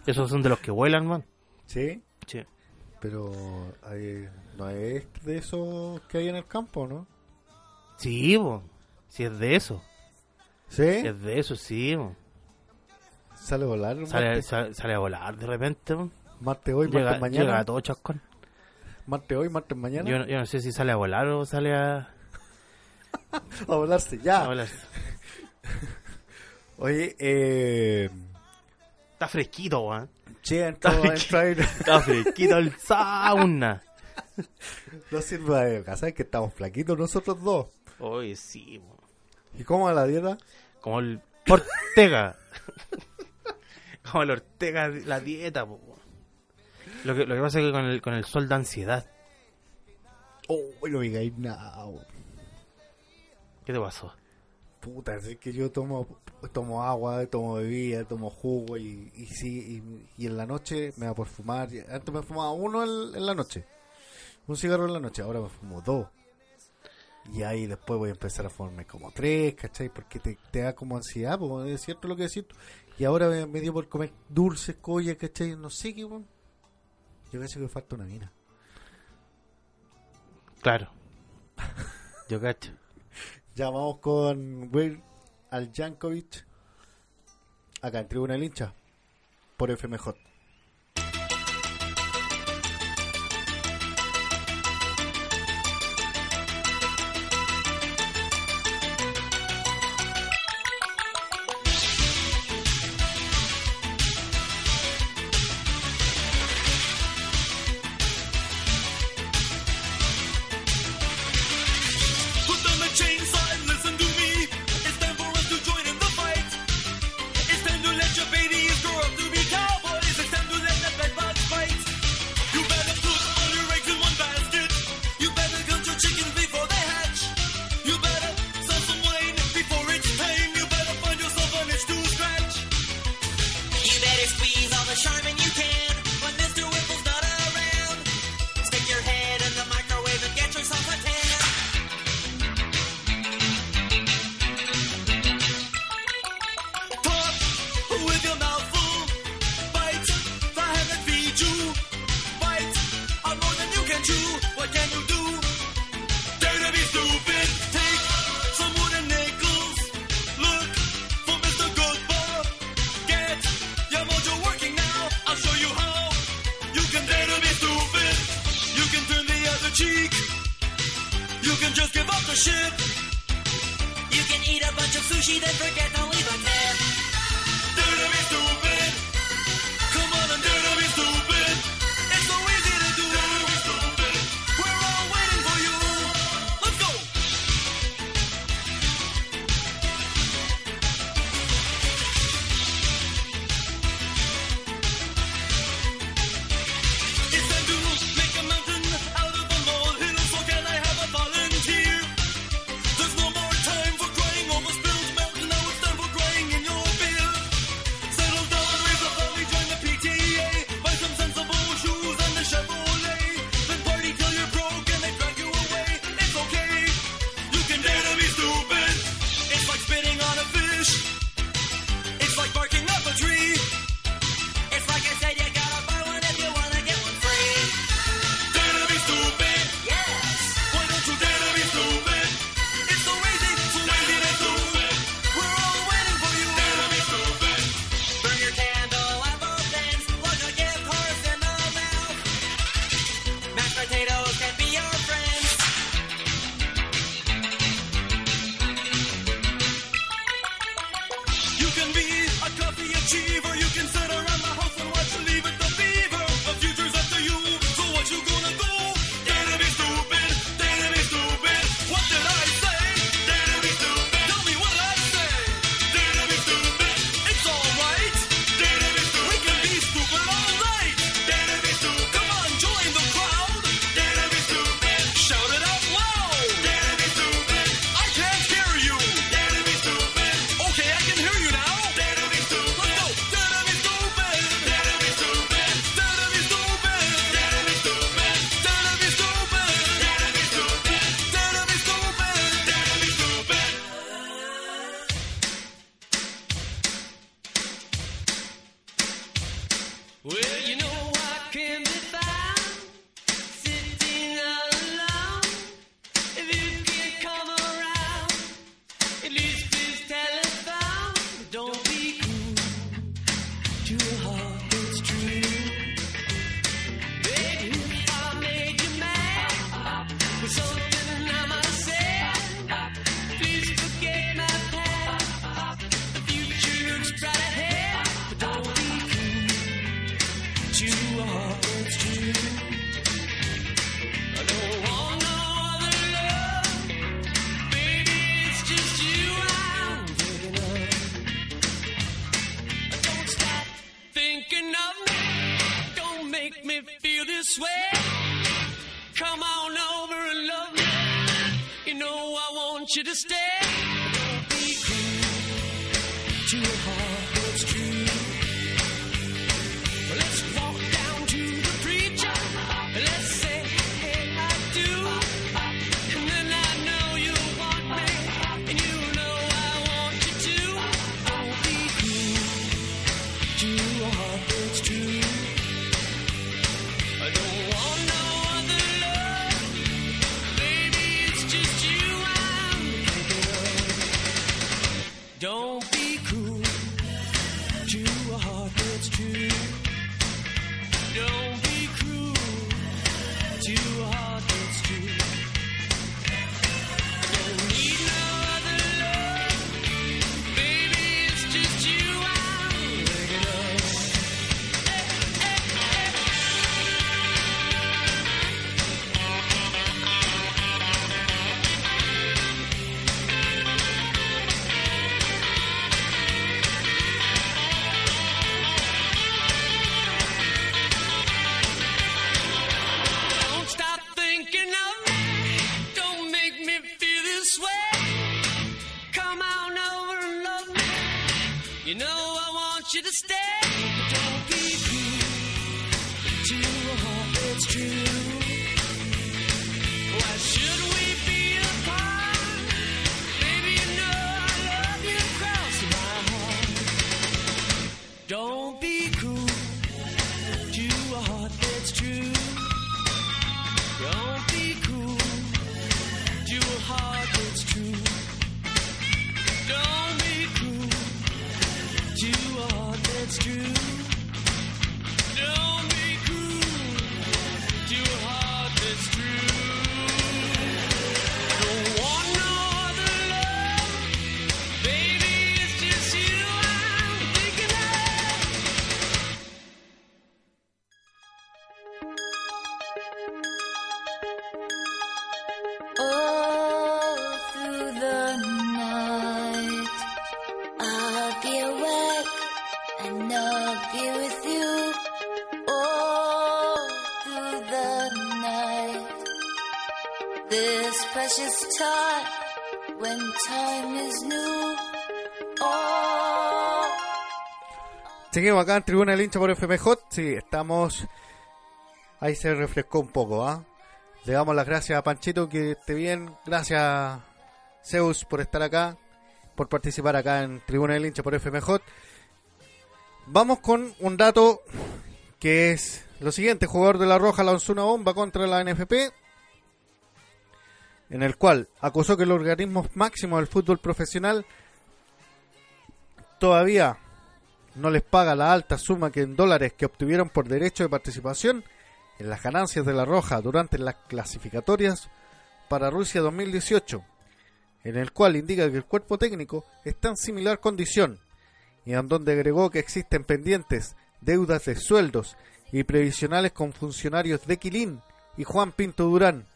Esos son de los que vuelan, man. Sí. Sí. Pero hay- no es de esos que hay en el campo, ¿no? Sí, bo. Si es de eso. ¿Sí? Es de eso, sí, bo. Sale a volar. Sale, sale, sale a volar de repente, bo. martes hoy, Llega, martes mañana. llega a todo chascón. Martes hoy, martes mañana. Yo, no- yo no sé si sale a volar o sale a, A volarse ya. a volar. Oye, eh... Está fresquito, weón. Entró ahí- Está fresquito el sauna. No sirve de casa, es que estamos flaquitos nosotros dos. Oye, sí, bo. ¿Y cómo va la dieta? Como el Ortega. Como el Ortega, la dieta, po. Lo que, lo que pasa es que con el, con el sol da ansiedad. Oh, me digáis nada. bo. ¿Qué te pasó? Puta, es que yo tomo tomo agua, tomo bebida, tomo jugo y, y sí, y, y en la noche me da por fumar. Antes me fumaba uno en, en la noche, un cigarro en la noche, ahora me fumo dos. Y ahí después voy a empezar a fumarme como tres, ¿cachai? Porque te, te da como ansiedad, porque es cierto lo que decís tú. Y ahora me, me dio por comer dulces, collas, ¿cachai? No sé qué, weón. Yo creo que me falta una mina. Claro. Yo cacho. Ya vamos con Will al Jankovic acá en Tribuna del Hincha por FMJ. Way, come on over and love me. You know I want you to stay. This. Oh. Seguimos acá en Tribuna del Hincha por FMJ. Sí, estamos. Ahí se refrescó un poco, ¿ah? Le damos las gracias a Panchito, que esté bien. Gracias, Zeus, por estar acá, por participar acá en Tribuna del Hincha por FMJ. Vamos con un dato que es lo siguiente: jugador de la Roja lanzó una bomba contra la NFP, en el cual acusó que el organismo máximo del fútbol profesional todavía no les paga la alta suma que en dólares que obtuvieron por derecho de participación en las ganancias de la Roja durante las clasificatorias para Rusia 2018, en el cual indica que el cuerpo técnico está en similar condición y en donde agregó que existen pendientes deudas de sueldos y previsionales con funcionarios de Quilín y Juan Pinto Durán.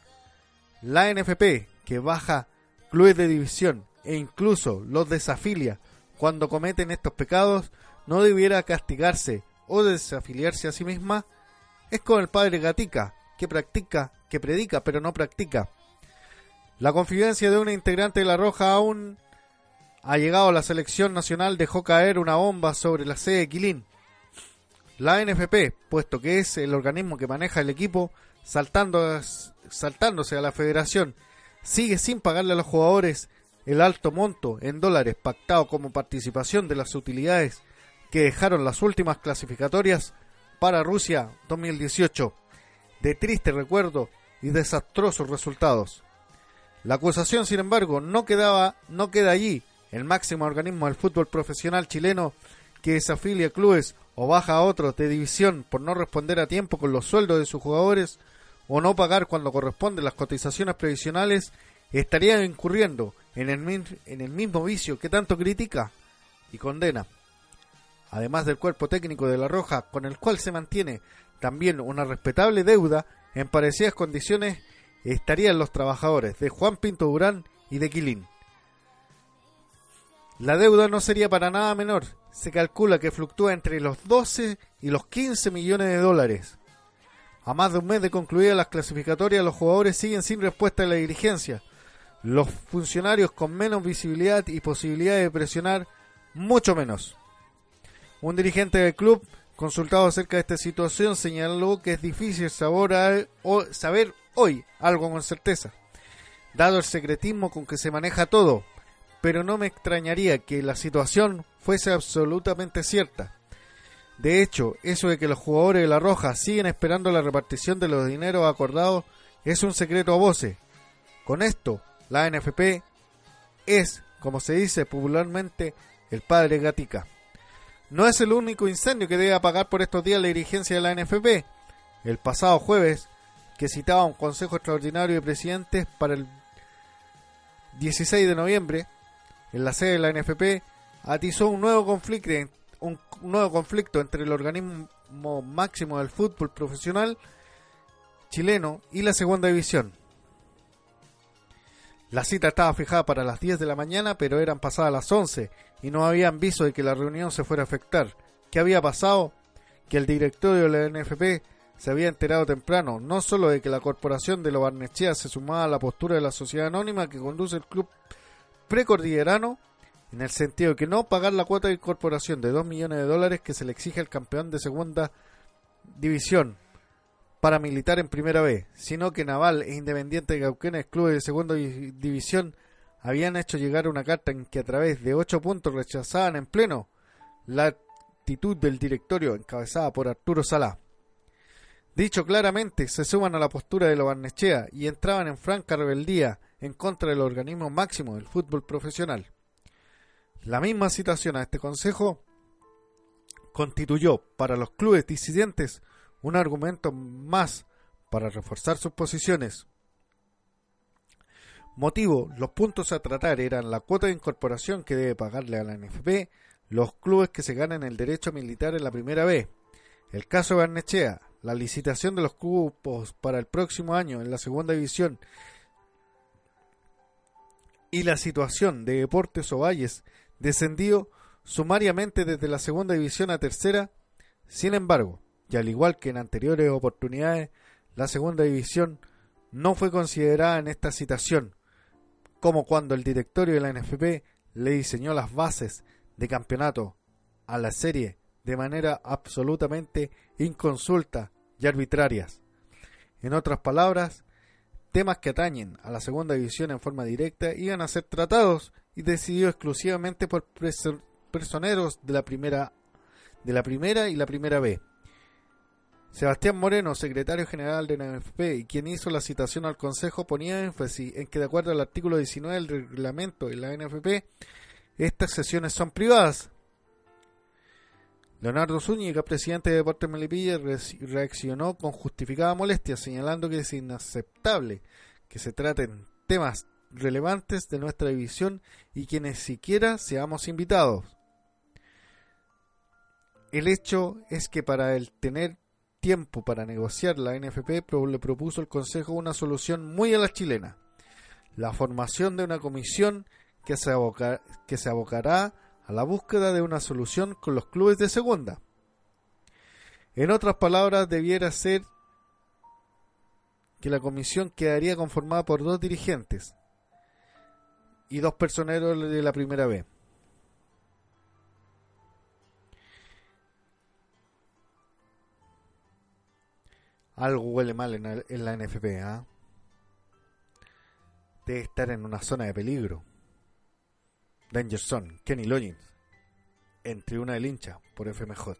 La NFP, que baja clubes de división e incluso los desafilia cuando cometen estos pecados, no debiera castigarse o desafiliarse a sí misma, es como el padre Gatica, que practica, que predica pero no practica. La confidencia de una integrante de la Roja aún ha llegado a la selección nacional dejó caer una bomba sobre la sede de Quilín. La NFP, puesto que es el organismo que maneja el equipo, saltando, saltándose a la federación, sigue sin pagarle a los jugadores el alto monto en dólares pactado como participación de las utilidades que dejaron las últimas clasificatorias para Rusia 2018, de triste recuerdo y desastrosos resultados. La acusación, sin embargo, no quedaba, no queda allí. El máximo organismo del fútbol profesional chileno que desafilia clubes o baja a otros de división por no responder a tiempo con los sueldos de sus jugadores o no pagar cuando corresponden las cotizaciones previsionales, estaría incurriendo en el, en el mismo vicio que tanto critica y condena. Además del cuerpo técnico de La Roja, con el cual se mantiene también una respetable deuda, en parecidas condiciones estarían los trabajadores de Juan Pinto Durán y de Quilín. La deuda no sería para nada menor, se calcula que fluctúa entre los 12 y los 15 millones de dólares. A más de un mes de concluidas las clasificatorias, los jugadores siguen sin respuesta de la dirigencia. Los funcionarios con menos visibilidad y posibilidad de presionar, mucho menos. Un dirigente del club, consultado acerca de esta situación, señaló que es difícil saber, hoy algo con certeza, dado el secretismo con que se maneja todo, pero no me extrañaría que la situación fuese absolutamente cierta. De hecho, eso de que los jugadores de La Roja siguen esperando la repartición de los dineros acordados es un secreto a voces. Con esto, la NFP es, como se dice popularmente, el padre Gatica. No es el único incendio que debe apagar por estos días la dirigencia de la NFP. El pasado jueves, que citaba un consejo extraordinario de presidentes para el 16 de noviembre, en la sede de la NFP, atizó un nuevo conflicto, un nuevo conflicto entre el organismo máximo del fútbol profesional chileno y la segunda división. La cita estaba fijada para las 10 de la mañana, pero eran pasadas las 11 y no habían visto de que la reunión se fuera a afectar. ¿Qué había pasado? Que el directorio de la NFP se había enterado temprano, no solo de que la corporación de los Barnechea se sumaba a la postura de la sociedad anónima que conduce el club precordillerano, en el sentido de que no pagar la cuota de incorporación de 2 millones de dólares que se le exige al campeón de segunda división paramilitar en primera B, sino que Naval e Independiente de Cauquenes, clubes de segunda di- división, habían hecho llegar una carta en que a través de ocho puntos rechazaban en pleno la actitud del directorio encabezada por Arturo Salá. Dicho claramente, se suman a la postura de los Barnechea y entraban en franca rebeldía en contra del organismo máximo del fútbol profesional. La misma citación a este consejo constituyó para los clubes disidentes un argumento más para reforzar sus posiciones. Motivo, los puntos a tratar eran la cuota de incorporación que debe pagarle a la NFP, los clubes que se ganan el derecho militar en la primera B, el caso Barnechea, la licitación de los cupos para el próximo año en la segunda división y la situación de Deportes Ovalles descendido sumariamente desde la segunda división a tercera. Sin embargo, y al igual que en anteriores oportunidades, la segunda división no fue considerada en esta citación, como cuando el directorio de la NFP le diseñó las bases de campeonato a la serie de manera absolutamente inconsulta y arbitrarias. En otras palabras, temas que atañen a la segunda división en forma directa iban a ser tratados y decididos exclusivamente por personeros de la primera de la primera y la primera B. Sebastián Moreno, secretario general de la NFP y quien hizo la citación al Consejo, ponía énfasis en que de acuerdo al artículo 19 del reglamento de la NFP, estas sesiones son privadas. Leonardo Zúñiga, presidente de Deportes Melipilla, re- reaccionó con justificada molestia, señalando que es inaceptable que se traten temas relevantes de nuestra división y que ni siquiera seamos invitados. El hecho es que para el tener tiempo para negociar, la NFP le propuso al Consejo una solución muy a la chilena, la formación de una comisión que se, que se abocará a la búsqueda de una solución con los clubes de segunda. En otras palabras, debiera ser que la comisión quedaría conformada por dos dirigentes y dos personeros de la primera B. Algo huele mal en, en la NFP, ¿ah? Debe estar en una zona de peligro. Danger Zone, Kenny Loggins, en Tribuna del Hincha, por FMJ.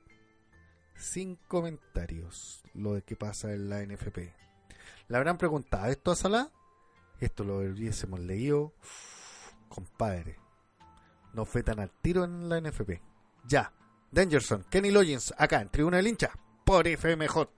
Sin comentarios lo de qué pasa en la NFP. ¿Le habrán preguntado esto a Salah? Esto lo hubiésemos leído. Compadre. No fue tan al tiro en la NFP. Ya. Dangerson, Kenny Loggins, acá en Tribuna del Hincha, por FMJ.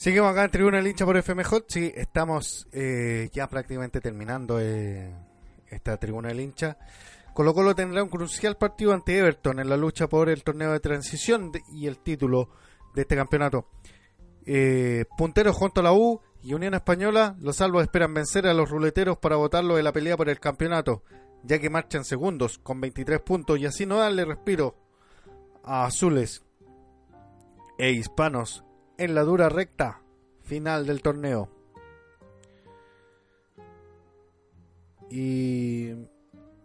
Seguimos acá en Tribuna del Hincha por FMJ. Sí, estamos eh, ya prácticamente terminando eh, esta Tribuna del Hincha. Colo Colo tendrá un crucial partido ante Everton en la lucha por el torneo de transición y el título de este campeonato. Eh, punteros junto a la U y Unión Española, los salvos esperan vencer a los ruleteros para votarlo de la pelea por el campeonato, ya que marchan segundos con 23 puntos y así no darle respiro a azules e hispanos en la dura recta final del torneo. Y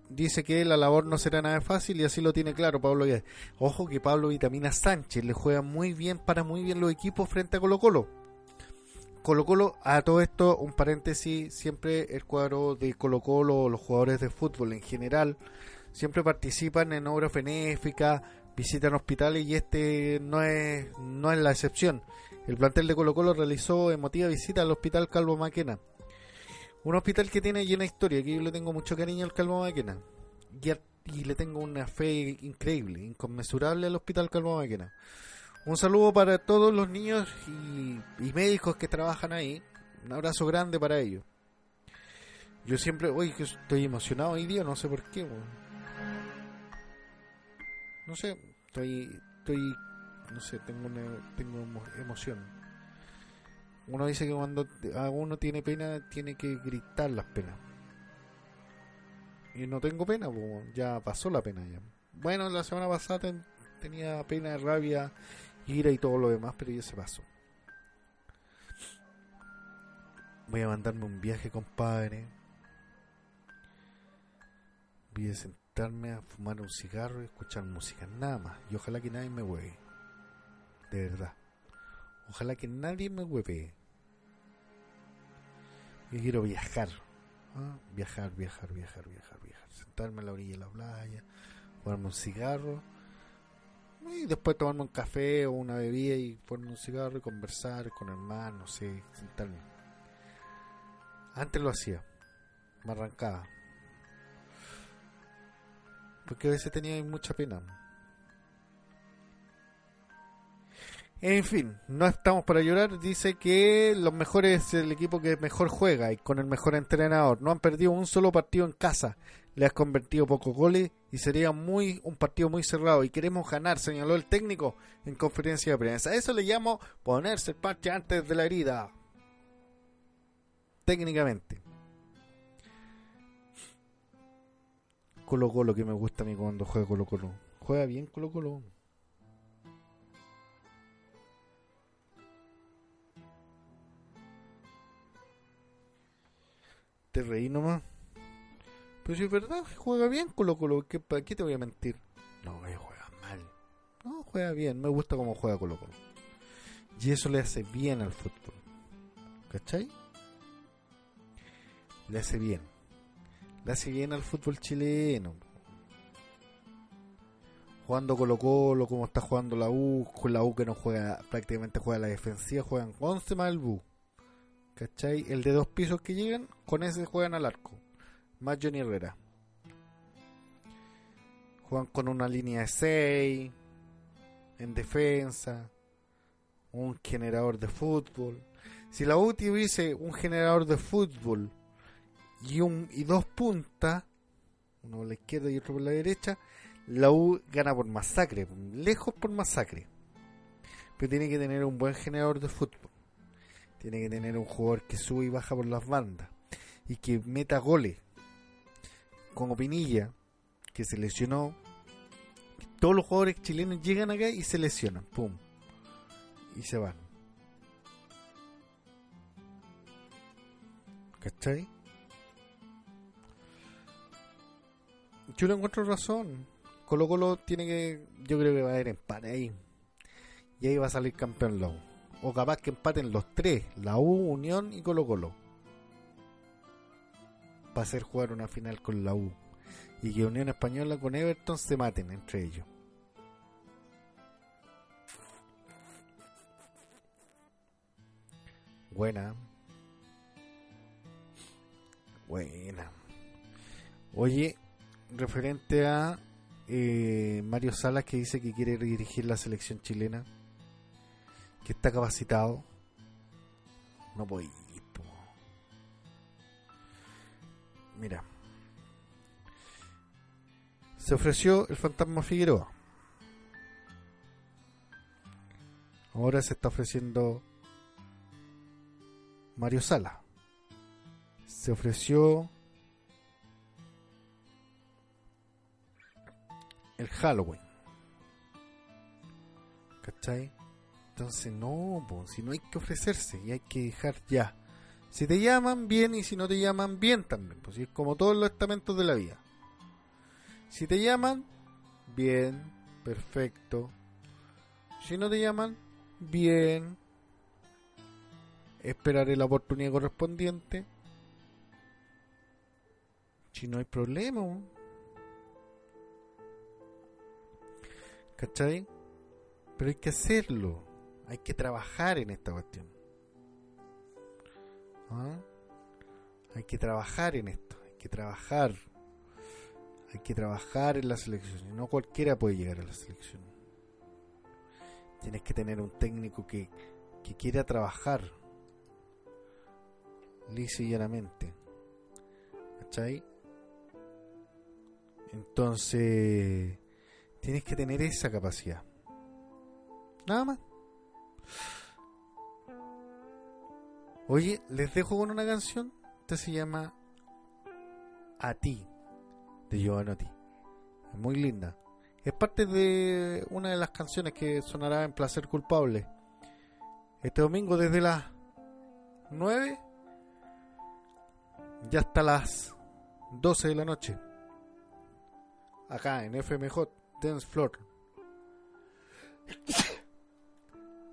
dice que la labor no será nada fácil y así lo tiene claro Pablo Guedes. Ojo que Pablo Vitamina Sánchez le juega muy bien para muy bien los equipos frente a Colo Colo. Colo Colo, a todo esto, un paréntesis, siempre el cuadro de Colo Colo, los jugadores de fútbol en general, siempre participan en obras benéficas, visitan hospitales y este no es, no es la excepción. El plantel de Colo Colo realizó emotiva visita al Hospital Calvo Maquena. Un hospital que tiene llena historia, que yo le tengo mucho cariño al Calvo Maquena. Y, le tengo una fe increíble, inconmensurable al Hospital Calvo Maquena. Un saludo para todos los niños y, y médicos que trabajan ahí. Un abrazo grande para ellos. Yo siempre, hoy que estoy emocionado hoy día, no sé por qué. No sé, estoy, estoy, no sé, tengo una, tengo emo- emoción. Uno dice que cuando a uno tiene pena, tiene que gritar las penas. Y no tengo pena, ya pasó la pena ya. Bueno, la semana pasada ten- tenía pena, rabia, ira y todo lo demás, pero ya se pasó. Voy a mandarme un viaje, compadre. Voy a sentarme a fumar un cigarro y escuchar música, nada más. Y ojalá que nadie me hueve. De verdad. Ojalá que nadie me hueve. Yo quiero viajar. ¿ah? Viajar, viajar, viajar, viajar, viajar. Sentarme a la orilla de la playa, fumarme un cigarro. Y después tomarme un café o una bebida y ponerme un cigarro y conversar con hermanos, no sé, sentarme. Antes lo hacía. Me arrancaba. Porque a veces tenía mucha pena. En fin, no estamos para llorar. Dice que los mejores es el equipo que mejor juega y con el mejor entrenador. No han perdido un solo partido en casa. Le has convertido pocos goles y sería muy un partido muy cerrado. Y queremos ganar, señaló el técnico en conferencia de prensa. Eso le llamo ponerse el parche antes de la herida. Técnicamente. Colo Colo que me gusta a mí cuando juega Colo Colo. Juega bien Colo Colo. Te reí nomás. Pero si es verdad, juega bien Colo Colo. ¿Qué, ¿Para qué te voy a mentir? No, eh, juega mal. No, juega bien. Me gusta cómo juega Colo Colo. Y eso le hace bien al fútbol. ¿Cachai? Le hace bien. Le hace bien al fútbol chileno. Jugando Colo Colo, como está jugando la U, con la U que no juega, prácticamente juega la defensiva, juegan 11 más el. ¿Cachai? El de dos pisos que llegan, con ese juegan al arco. Más Johnny Herrera. Juegan con una línea de 6, en defensa, un generador de fútbol. Si la U tuviese un generador de fútbol y, un, y dos puntas, uno por la izquierda y otro por la derecha, la U gana por masacre, lejos por masacre. Pero tiene que tener un buen generador de fútbol. Tiene que tener un jugador que sube y baja por las bandas y que meta goles. Como Pinilla, que se lesionó. Todos los jugadores chilenos llegan acá y se lesionan, pum, y se van. ¿Cachai? Yo le encuentro razón. Colo Colo tiene que. Yo creo que va a haber empate ahí. Y ahí va a salir campeón U. O capaz que empaten los tres: la U, Unión y Colo Colo. Para hacer jugar una final con la U. Y que Unión Española con Everton se maten entre ellos. Buena. Buena. Oye, referente a eh, Mario Salas que dice que quiere dirigir la selección chilena, que está capacitado, No voy. po. Mira. Se ofreció el fantasma Figueroa. Ahora se está ofreciendo Mario Sala. Se ofreció el Halloween. ¿Cachai? Entonces, no, po, si no hay que ofrecerse y hay que dejar ya. Si te llaman, bien, y si no te llaman, bien también. Pues es como todos los estamentos de la vida. Si te llaman, bien, perfecto. Si no te llaman, bien. Esperaré la oportunidad correspondiente. Si no hay problema. ¿Cachai? Pero hay que hacerlo. Hay que trabajar en esta cuestión. ¿Ah? Hay que trabajar en esto. Hay que trabajar. Hay que trabajar en la selección. No cualquiera puede llegar a la selección. Tienes que tener un técnico que, que quiera trabajar. Lisa y llanamente. ¿Cachai? Entonces, tienes que tener esa capacidad. Nada más. Oye, les dejo con una canción. Esta se llama A ti, de Giovanotti. Es muy linda. Es parte de una de las canciones que sonará en Placer Culpable. Este domingo desde las 9 ya hasta las 12 de la noche. Acá en FMJ Dance Floor.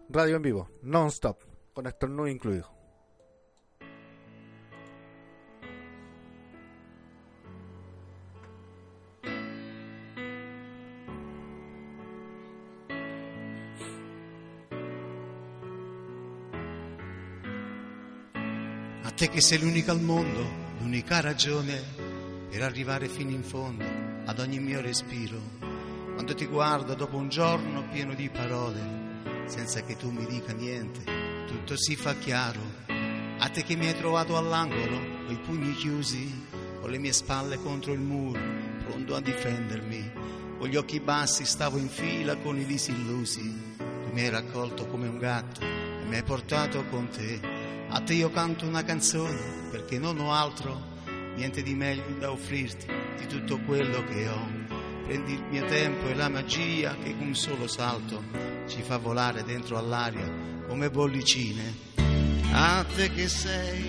Radio en vivo, non-stop, con estornudo incluido. A te che sei l'unica al mondo, l'unica ragione per arrivare fino in fondo ad ogni mio respiro. Quando ti guardo dopo un giorno pieno di parole, senza che tu mi dica niente, tutto si fa chiaro. A te che mi hai trovato all'angolo, coi pugni chiusi, con le mie spalle contro il muro, pronto a difendermi. Con gli occhi bassi stavo in fila con i visi illusi. Tu mi hai raccolto come un gatto e mi hai portato con te. A te io canto una canzone perché non ho altro, niente di meglio da offrirti di tutto quello che ho. Prendi il mio tempo e la magia che con un solo salto ci fa volare dentro all'aria come bollicine. A te che sei,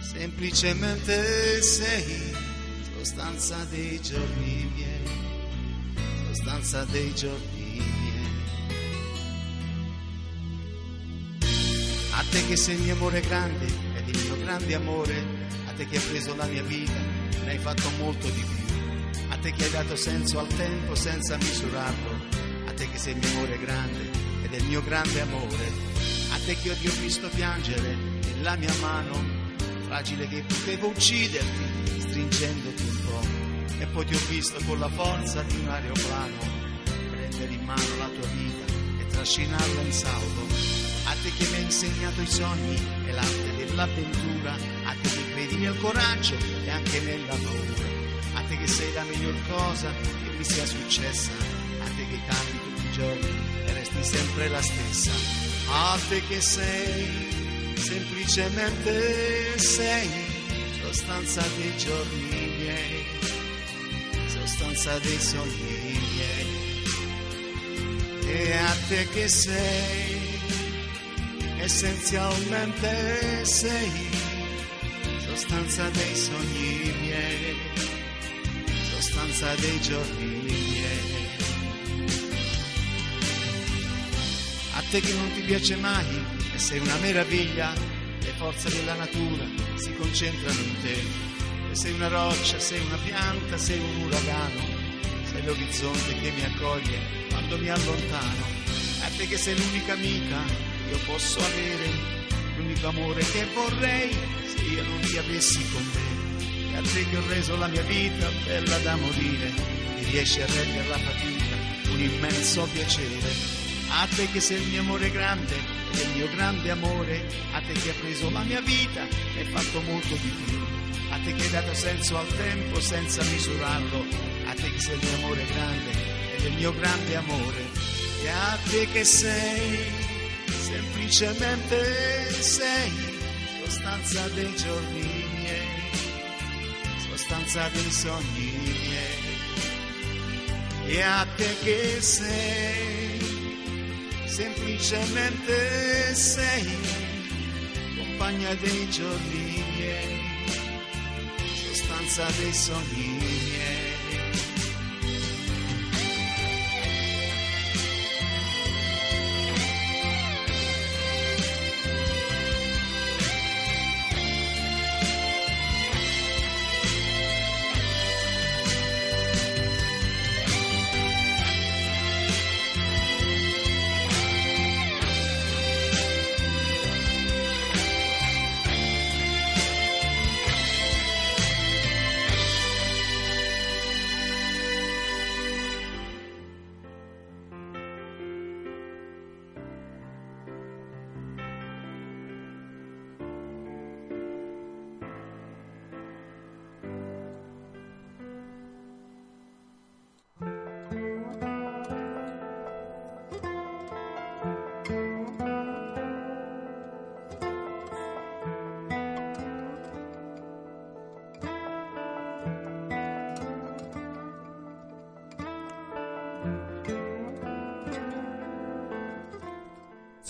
semplicemente sei, sostanza dei giorni miei, sostanza dei giorni miei. A te che sei il mio amore grande ed il mio grande amore, a te che hai preso la mia vita, ne hai fatto molto di più. A te che hai dato senso al tempo senza misurarlo, te che sei il mio amore grande ed è il mio grande amore. A te che ti ho visto piangere nella mia mano, fragile che potevo ucciderti, stringendoti un po'. E poi ti ho visto con la forza di un aeroplano, prendere in mano la tua vita e trascinarla in salvo. A te che mi hai insegnato i sogni e l'arte dell'avventura, a te che credi nel coraggio e anche nella paura, a te che sei la miglior cosa che mi sia successa, a te che cambi tutti i giorni e resti sempre la stessa, a te che sei semplicemente sei sostanza dei giorni miei, sostanza dei sogni miei, e a te che sei essenzialmente sei sostanza dei sogni miei, sostanza dei giorni miei. A te che non ti piace mai e sei una meraviglia, le forze della natura si concentrano in te. E sei una roccia, sei una pianta, sei un uragano, sei l'orizzonte che mi accoglie quando mi allontano. A te che sei l'unica amica io posso avere l'unico amore che vorrei se io non ti avessi con me. E a te che ho reso la mia vita bella da morire, mi riesci a rendere la fatica un immenso piacere. A te che sei il mio amore grande, ed il mio grande amore, a te che hai preso la mia vita e fatto molto di più. A te che hai dato senso al tempo senza misurarlo, a te che sei il mio amore grande ed il mio grande amore. E a te che sei, semplicemente sei, sostanza dei giorni miei, sostanza dei sogni miei. E a te che sei, semplicemente sei, compagna dei giorni miei, sostanza dei sogni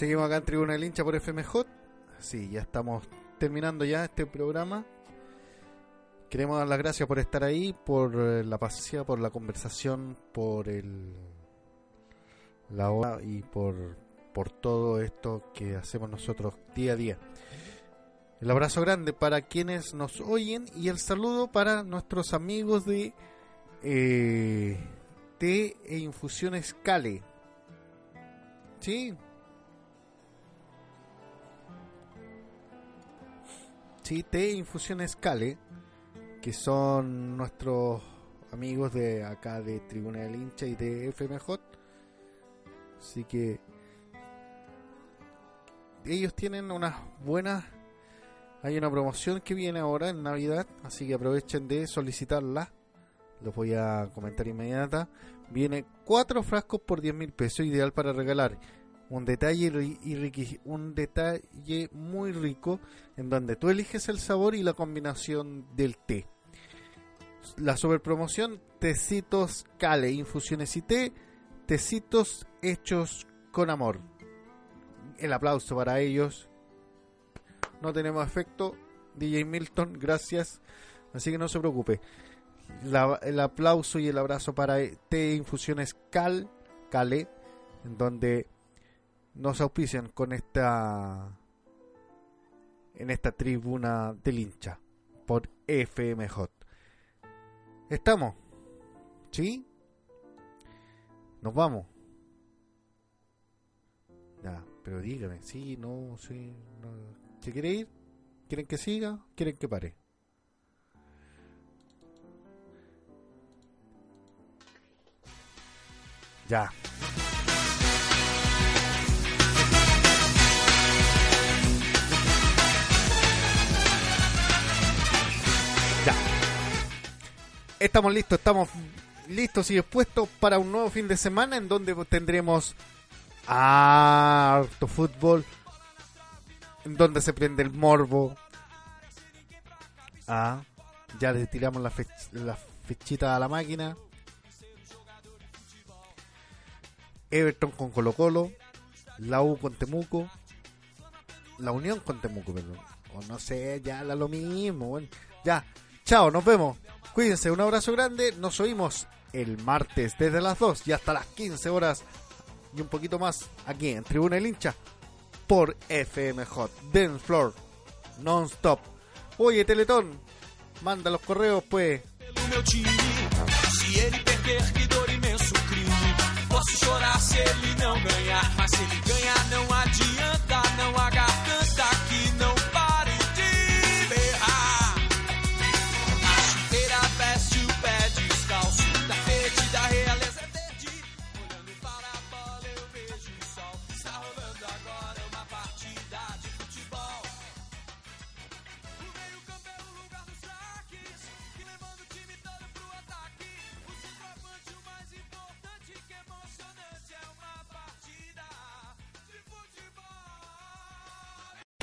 Seguimos acá en Tribuna del Hincha por FMJ. Sí, ya estamos terminando ya este programa. Queremos dar las gracias por estar ahí, por eh, la paciencia, por la conversación, por el la hora y por, por todo esto que hacemos nosotros día a día. El abrazo grande para quienes nos oyen y el saludo para nuestros amigos de eh, Té e Infusiones Cale. Sí, Sí, té Infusiones Cale, que son nuestros amigos de acá de Tribuna del Hincha y de FMJ. Así que ellos tienen unas buenas. Hay una promoción que viene ahora en Navidad, así que aprovechen de solicitarla. Los voy a comentar inmediata. Viene cuatro frascos por 10 mil pesos, ideal para regalar un detalle y un detalle muy rico en donde tú eliges el sabor y la combinación del té. La sobrepromoción Tecitos Cale, infusiones y té, tecitos hechos con amor. El aplauso para ellos. No tenemos efecto. DJ Milton, gracias. Así que no se preocupe. El aplauso y el abrazo para Té Infusiones Cal, Cale, en donde nos auspician con esta en esta tribuna del hincha por FMJ. Estamos, ¿sí? Nos vamos. Ya, pero dígame, sí, no, sí, no. ¿Se quiere ir? ¿Quieren que siga? ¿Quieren que pare? Ya. Estamos listos, estamos listos y dispuestos para un nuevo fin de semana en donde tendremos harto fútbol, en donde se prende el morbo. Ah, ya le tiramos la, fech- la fechita a la máquina. Everton con Colo Colo, la U con Temuco, la Unión con Temuco, perdón. O no sé, ya la lo mismo. Bueno, ya, chao, nos vemos. Cuídense, un abrazo grande. Nos oímos el martes desde las 2 y hasta las 15 horas y un poquito más aquí en Tribuna del Hincha por FMJ Dance Floor Non-Stop. Oye, Teletón, manda los correos, pues. Posso chorar se ele não ganhar, mas se ele ganhar, não adianta. Não há